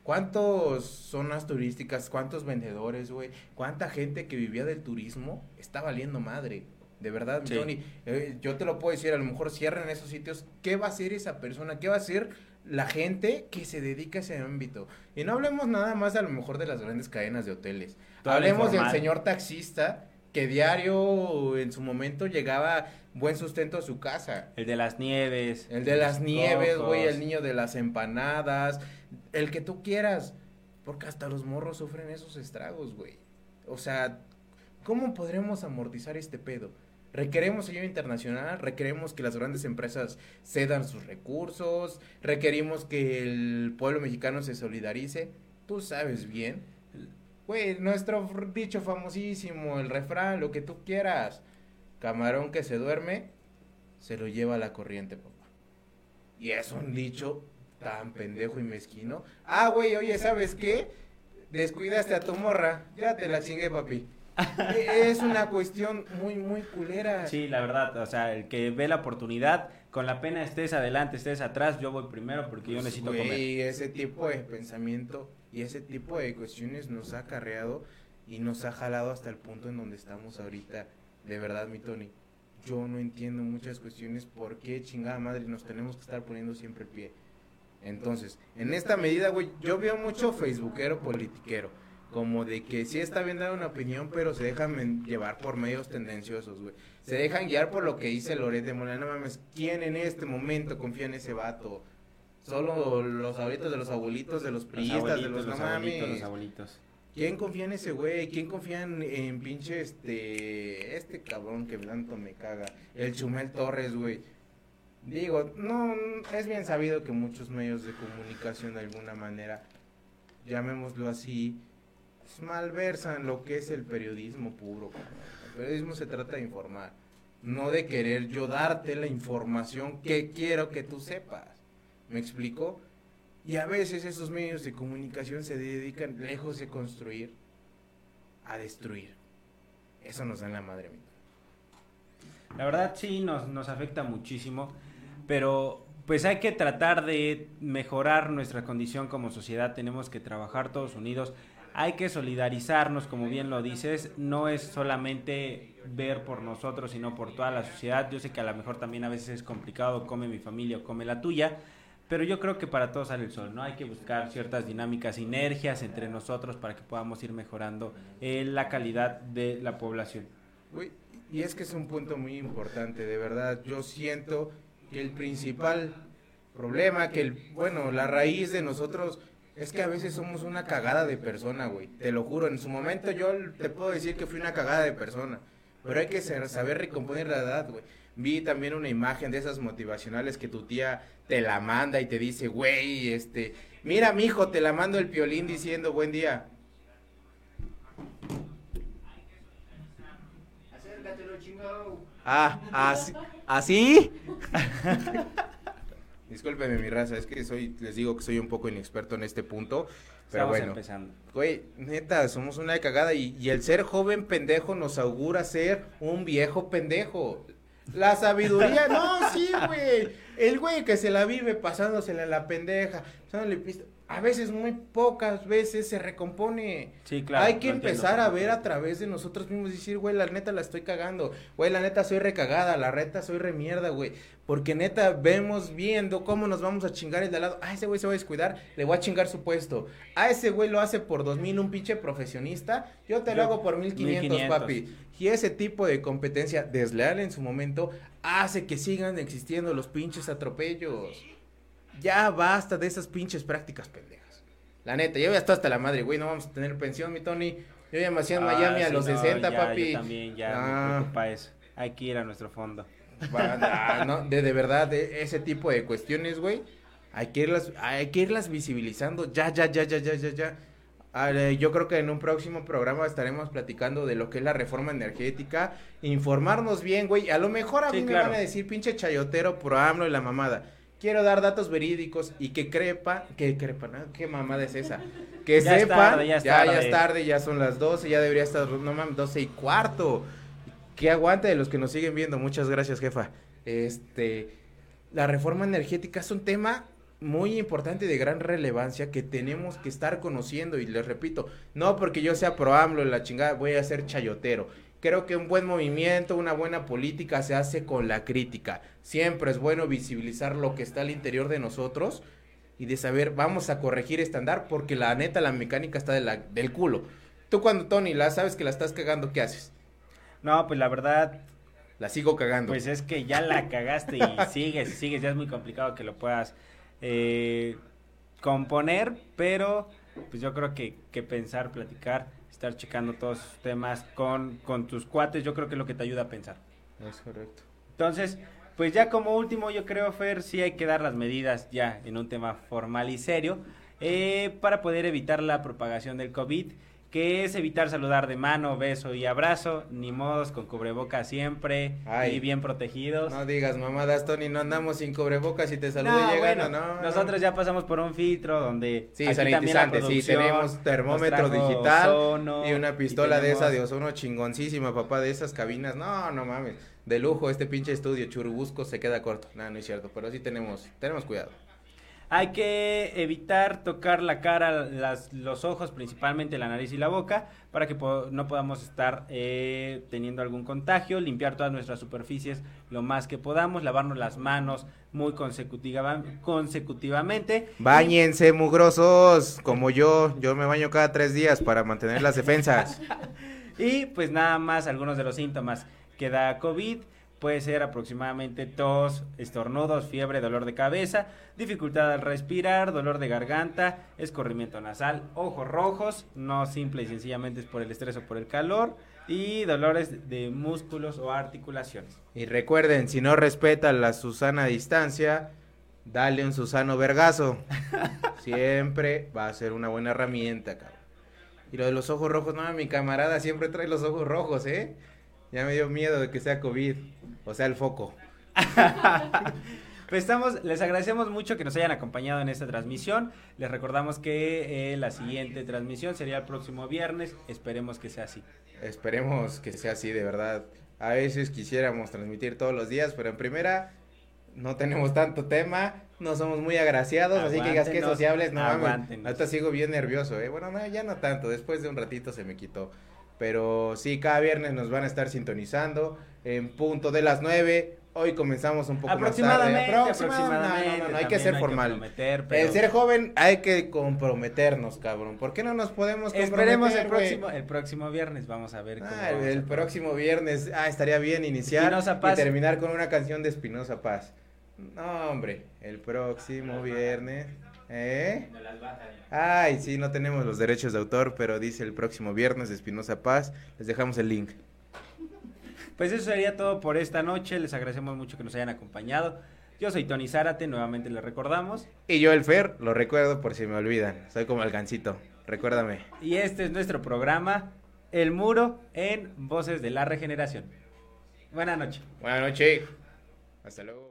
Speaker 2: ¿Cuántas zonas turísticas, cuántos vendedores, güey? ¿Cuánta gente que vivía del turismo está valiendo madre? De verdad, Tony, eh, yo te lo puedo decir, a lo mejor cierran esos sitios. ¿Qué va a hacer esa persona? ¿Qué va a hacer la gente que se dedica a ese ámbito? Y no hablemos nada más a lo mejor de las grandes cadenas de hoteles. hablemos del señor taxista que diario en su momento llegaba buen sustento a su casa.
Speaker 1: El de las nieves.
Speaker 2: El de las nieves, güey, el niño de las empanadas, el que tú quieras. Porque hasta los morros sufren esos estragos, güey. O sea, ¿cómo podremos amortizar este pedo? Requeremos ayuda internacional, requeremos que las grandes empresas cedan sus recursos, requerimos que el pueblo mexicano se solidarice. Tú sabes bien. Güey, nuestro dicho famosísimo, el refrán, lo que tú quieras. Camarón que se duerme, se lo lleva a la corriente, papá. Y es un dicho tan pendejo y mezquino. Ah, güey, oye, ¿sabes qué? Descuidaste a tu morra, ya te la chingué, papi. E, es una cuestión muy, muy culera.
Speaker 1: Sí, la verdad, o sea, el que ve la oportunidad, con la pena estés adelante, estés atrás, yo voy primero porque yo pues, necesito comer.
Speaker 2: Y ese tipo de pensamiento y ese tipo de cuestiones nos ha acarreado y nos ha jalado hasta el punto en donde estamos ahorita. De verdad, mi Tony, yo no entiendo muchas cuestiones por qué chingada madre nos tenemos que estar poniendo siempre el pie. Entonces, en esta medida, güey, yo veo mucho facebookero politiquero, como de que sí está bien dar una opinión, pero se dejan llevar por medios tendenciosos, güey. Se dejan guiar por lo que dice Loret de Molina, no mames, ¿quién en este momento confía en ese vato? Solo los abuelitos de los abuelitos, de los priistas, de los, no mames. Los abuelitos. ¿Quién confía en ese güey? ¿Quién confía en, pinche este, este cabrón que tanto me caga? El Chumel Torres, güey. Digo, no, es bien sabido que muchos medios de comunicación de alguna manera, llamémoslo así, pues, malversan lo que es el periodismo puro. El periodismo se trata de informar, no de querer yo darte la información que quiero que tú sepas. ¿Me explico? Y a veces esos medios de comunicación se dedican, lejos de construir, a destruir. Eso nos da en la madre.
Speaker 1: La verdad sí, nos, nos afecta muchísimo, pero pues hay que tratar de mejorar nuestra condición como sociedad, tenemos que trabajar todos unidos, hay que solidarizarnos, como bien lo dices, no es solamente ver por nosotros, sino por toda la sociedad. Yo sé que a lo mejor también a veces es complicado, come mi familia o come la tuya, pero yo creo que para todos sale el sol, ¿no? Hay que buscar ciertas dinámicas, sinergias entre nosotros para que podamos ir mejorando eh, la calidad de la población.
Speaker 2: y es que es un punto muy importante, de verdad. Yo siento que el principal problema, que el, bueno, la raíz de nosotros es que a veces somos una cagada de persona, güey. Te lo juro, en su momento yo te puedo decir que fui una cagada de persona. Pero hay que saber recomponer la edad, güey. Vi también una imagen de esas motivacionales que tu tía te la manda y te dice, güey, este, mira, mi hijo, te la mando el piolín diciendo buen día. Ah, así. ¿Así? Discúlpeme mi raza, es que soy, les digo que soy un poco inexperto en este punto. Pero bueno, empezando. güey, neta, somos una cagada y, y el ser joven pendejo nos augura ser un viejo pendejo. La sabiduría, no, sí, güey. El güey que se la vive pasándosela la pendeja, pasándole pista a veces, muy pocas veces se recompone. Sí, claro. Hay que empezar a ver a través de nosotros mismos y decir, güey, la neta la estoy cagando. Güey, la neta soy recagada, la reta soy remierda, güey. Porque neta vemos viendo cómo nos vamos a chingar el de al lado. Ah, ese güey se va a descuidar, le voy a chingar su puesto. Ah, ese güey lo hace por dos mil, un pinche profesionista. Yo te lo hago por mil quinientos, papi. Y ese tipo de competencia desleal en su momento hace que sigan existiendo los pinches atropellos. Ya basta de esas pinches prácticas pendejas. La neta, yo ya estoy hasta la madre, güey, no vamos a tener pensión, mi Tony. Yo ya me hacía en ah, Miami a los 60, papi.
Speaker 1: Yo también, ya me ah. preocupa eso. Hay que ir a nuestro fondo.
Speaker 2: de, de verdad, de ese tipo de cuestiones, güey, hay que irlas, hay que irlas visibilizando ya, ya, ya, ya, ya, ya, ya. Yo creo que en un próximo programa estaremos platicando de lo que es la reforma energética, informarnos bien, güey. A lo mejor a mí me van a decir pinche chayotero pro AMLO y la mamada quiero dar datos verídicos y que crepa, que crepa, ¿no? ¿Qué mamada es esa? Que sepa, ya, ya, es tarde, ya son las 12, ya debería estar, no mames, 12 y cuarto. Que aguante de los que nos siguen viendo, muchas gracias, jefa. Este, la reforma energética es un tema muy importante y de gran relevancia que tenemos que estar conociendo y les repito, no porque yo sea pro AMLO la chingada voy a ser chayotero Creo que un buen movimiento, una buena política se hace con la crítica. Siempre es bueno visibilizar lo que está al interior de nosotros y de saber, vamos a corregir este andar porque la neta, la mecánica está de la, del culo. Tú cuando, Tony, la sabes que la estás cagando, ¿qué haces?
Speaker 1: No, pues la verdad...
Speaker 2: La sigo cagando.
Speaker 1: Pues es que ya la cagaste y sigues, sigues, ya es muy complicado que lo puedas eh, componer, pero pues yo creo que, que pensar, platicar estar checando todos esos temas con, con tus cuates, yo creo que es lo que te ayuda a pensar.
Speaker 2: Es correcto.
Speaker 1: Entonces, pues ya como último, yo creo, Fer, sí hay que dar las medidas ya en un tema formal y serio eh, para poder evitar la propagación del COVID que es evitar saludar de mano, beso y abrazo, ni modos con cubreboca siempre y bien protegidos.
Speaker 2: No digas mamadas, Tony, no andamos sin cubrebocas y te saludo no, llegando, no.
Speaker 1: Nosotros ya pasamos por un filtro donde
Speaker 2: Sí, sanitizante, sí, tenemos termómetro digital y una pistola de esa de ozono chingoncísima, papá, de esas cabinas. No, no mames. De lujo este pinche estudio churubusco se queda corto. No, no es cierto, pero sí tenemos tenemos cuidado.
Speaker 1: Hay que evitar tocar la cara, las, los ojos, principalmente la nariz y la boca, para que no podamos estar eh, teniendo algún contagio, limpiar todas nuestras superficies lo más que podamos, lavarnos las manos muy consecutiva, consecutivamente.
Speaker 2: Báñense, mugrosos, como yo, yo me baño cada tres días para mantener las defensas.
Speaker 1: y pues nada más algunos de los síntomas que da COVID Puede ser aproximadamente tos, estornudos, fiebre, dolor de cabeza, dificultad al respirar, dolor de garganta, escorrimiento nasal, ojos rojos, no simple y sencillamente es por el estrés o por el calor, y dolores de músculos o articulaciones.
Speaker 2: Y recuerden, si no respeta la Susana distancia, dale un Susano vergazo. siempre va a ser una buena herramienta, cabrón. Y lo de los ojos rojos, no, mi camarada siempre trae los ojos rojos, ¿eh? Ya me dio miedo de que sea COVID, o sea, el foco.
Speaker 1: Pues estamos, les agradecemos mucho que nos hayan acompañado en esta transmisión. Les recordamos que eh, la siguiente transmisión sería el próximo viernes. Esperemos que sea así.
Speaker 2: Esperemos que sea así, de verdad. A veces quisiéramos transmitir todos los días, pero en primera no tenemos tanto tema, no somos muy agraciados, así que digas que sociables, no mames. Ahorita sigo bien nervioso, eh. Bueno, no, ya no tanto, después de un ratito se me quitó. Pero sí, cada viernes nos van a estar sintonizando en punto de las 9. Hoy comenzamos un poco más tarde. Aproximadamente. No, no, no, hay que ser formal. El ser joven hay que comprometernos, cabrón. ¿Por qué no nos podemos
Speaker 1: comprometer? Esperemos el próximo, el próximo viernes, vamos a ver.
Speaker 2: Cómo ah, el, próximo viernes, ah, estaría bien iniciar y terminar con una canción de Espinosa Paz. No, hombre, el próximo viernes. ¿Eh? Ay, sí, no tenemos los derechos de autor, pero dice el próximo viernes de Espinosa Paz. Les dejamos el link.
Speaker 1: Pues eso sería todo por esta noche. Les agradecemos mucho que nos hayan acompañado. Yo soy Tony Zárate, nuevamente les recordamos.
Speaker 2: Y yo, el Fer, lo recuerdo por si me olvidan. Soy como el gancito, recuérdame.
Speaker 1: Y este es nuestro programa, El Muro en Voces de la Regeneración. Buenas noches.
Speaker 2: Buenas noches. Hasta luego.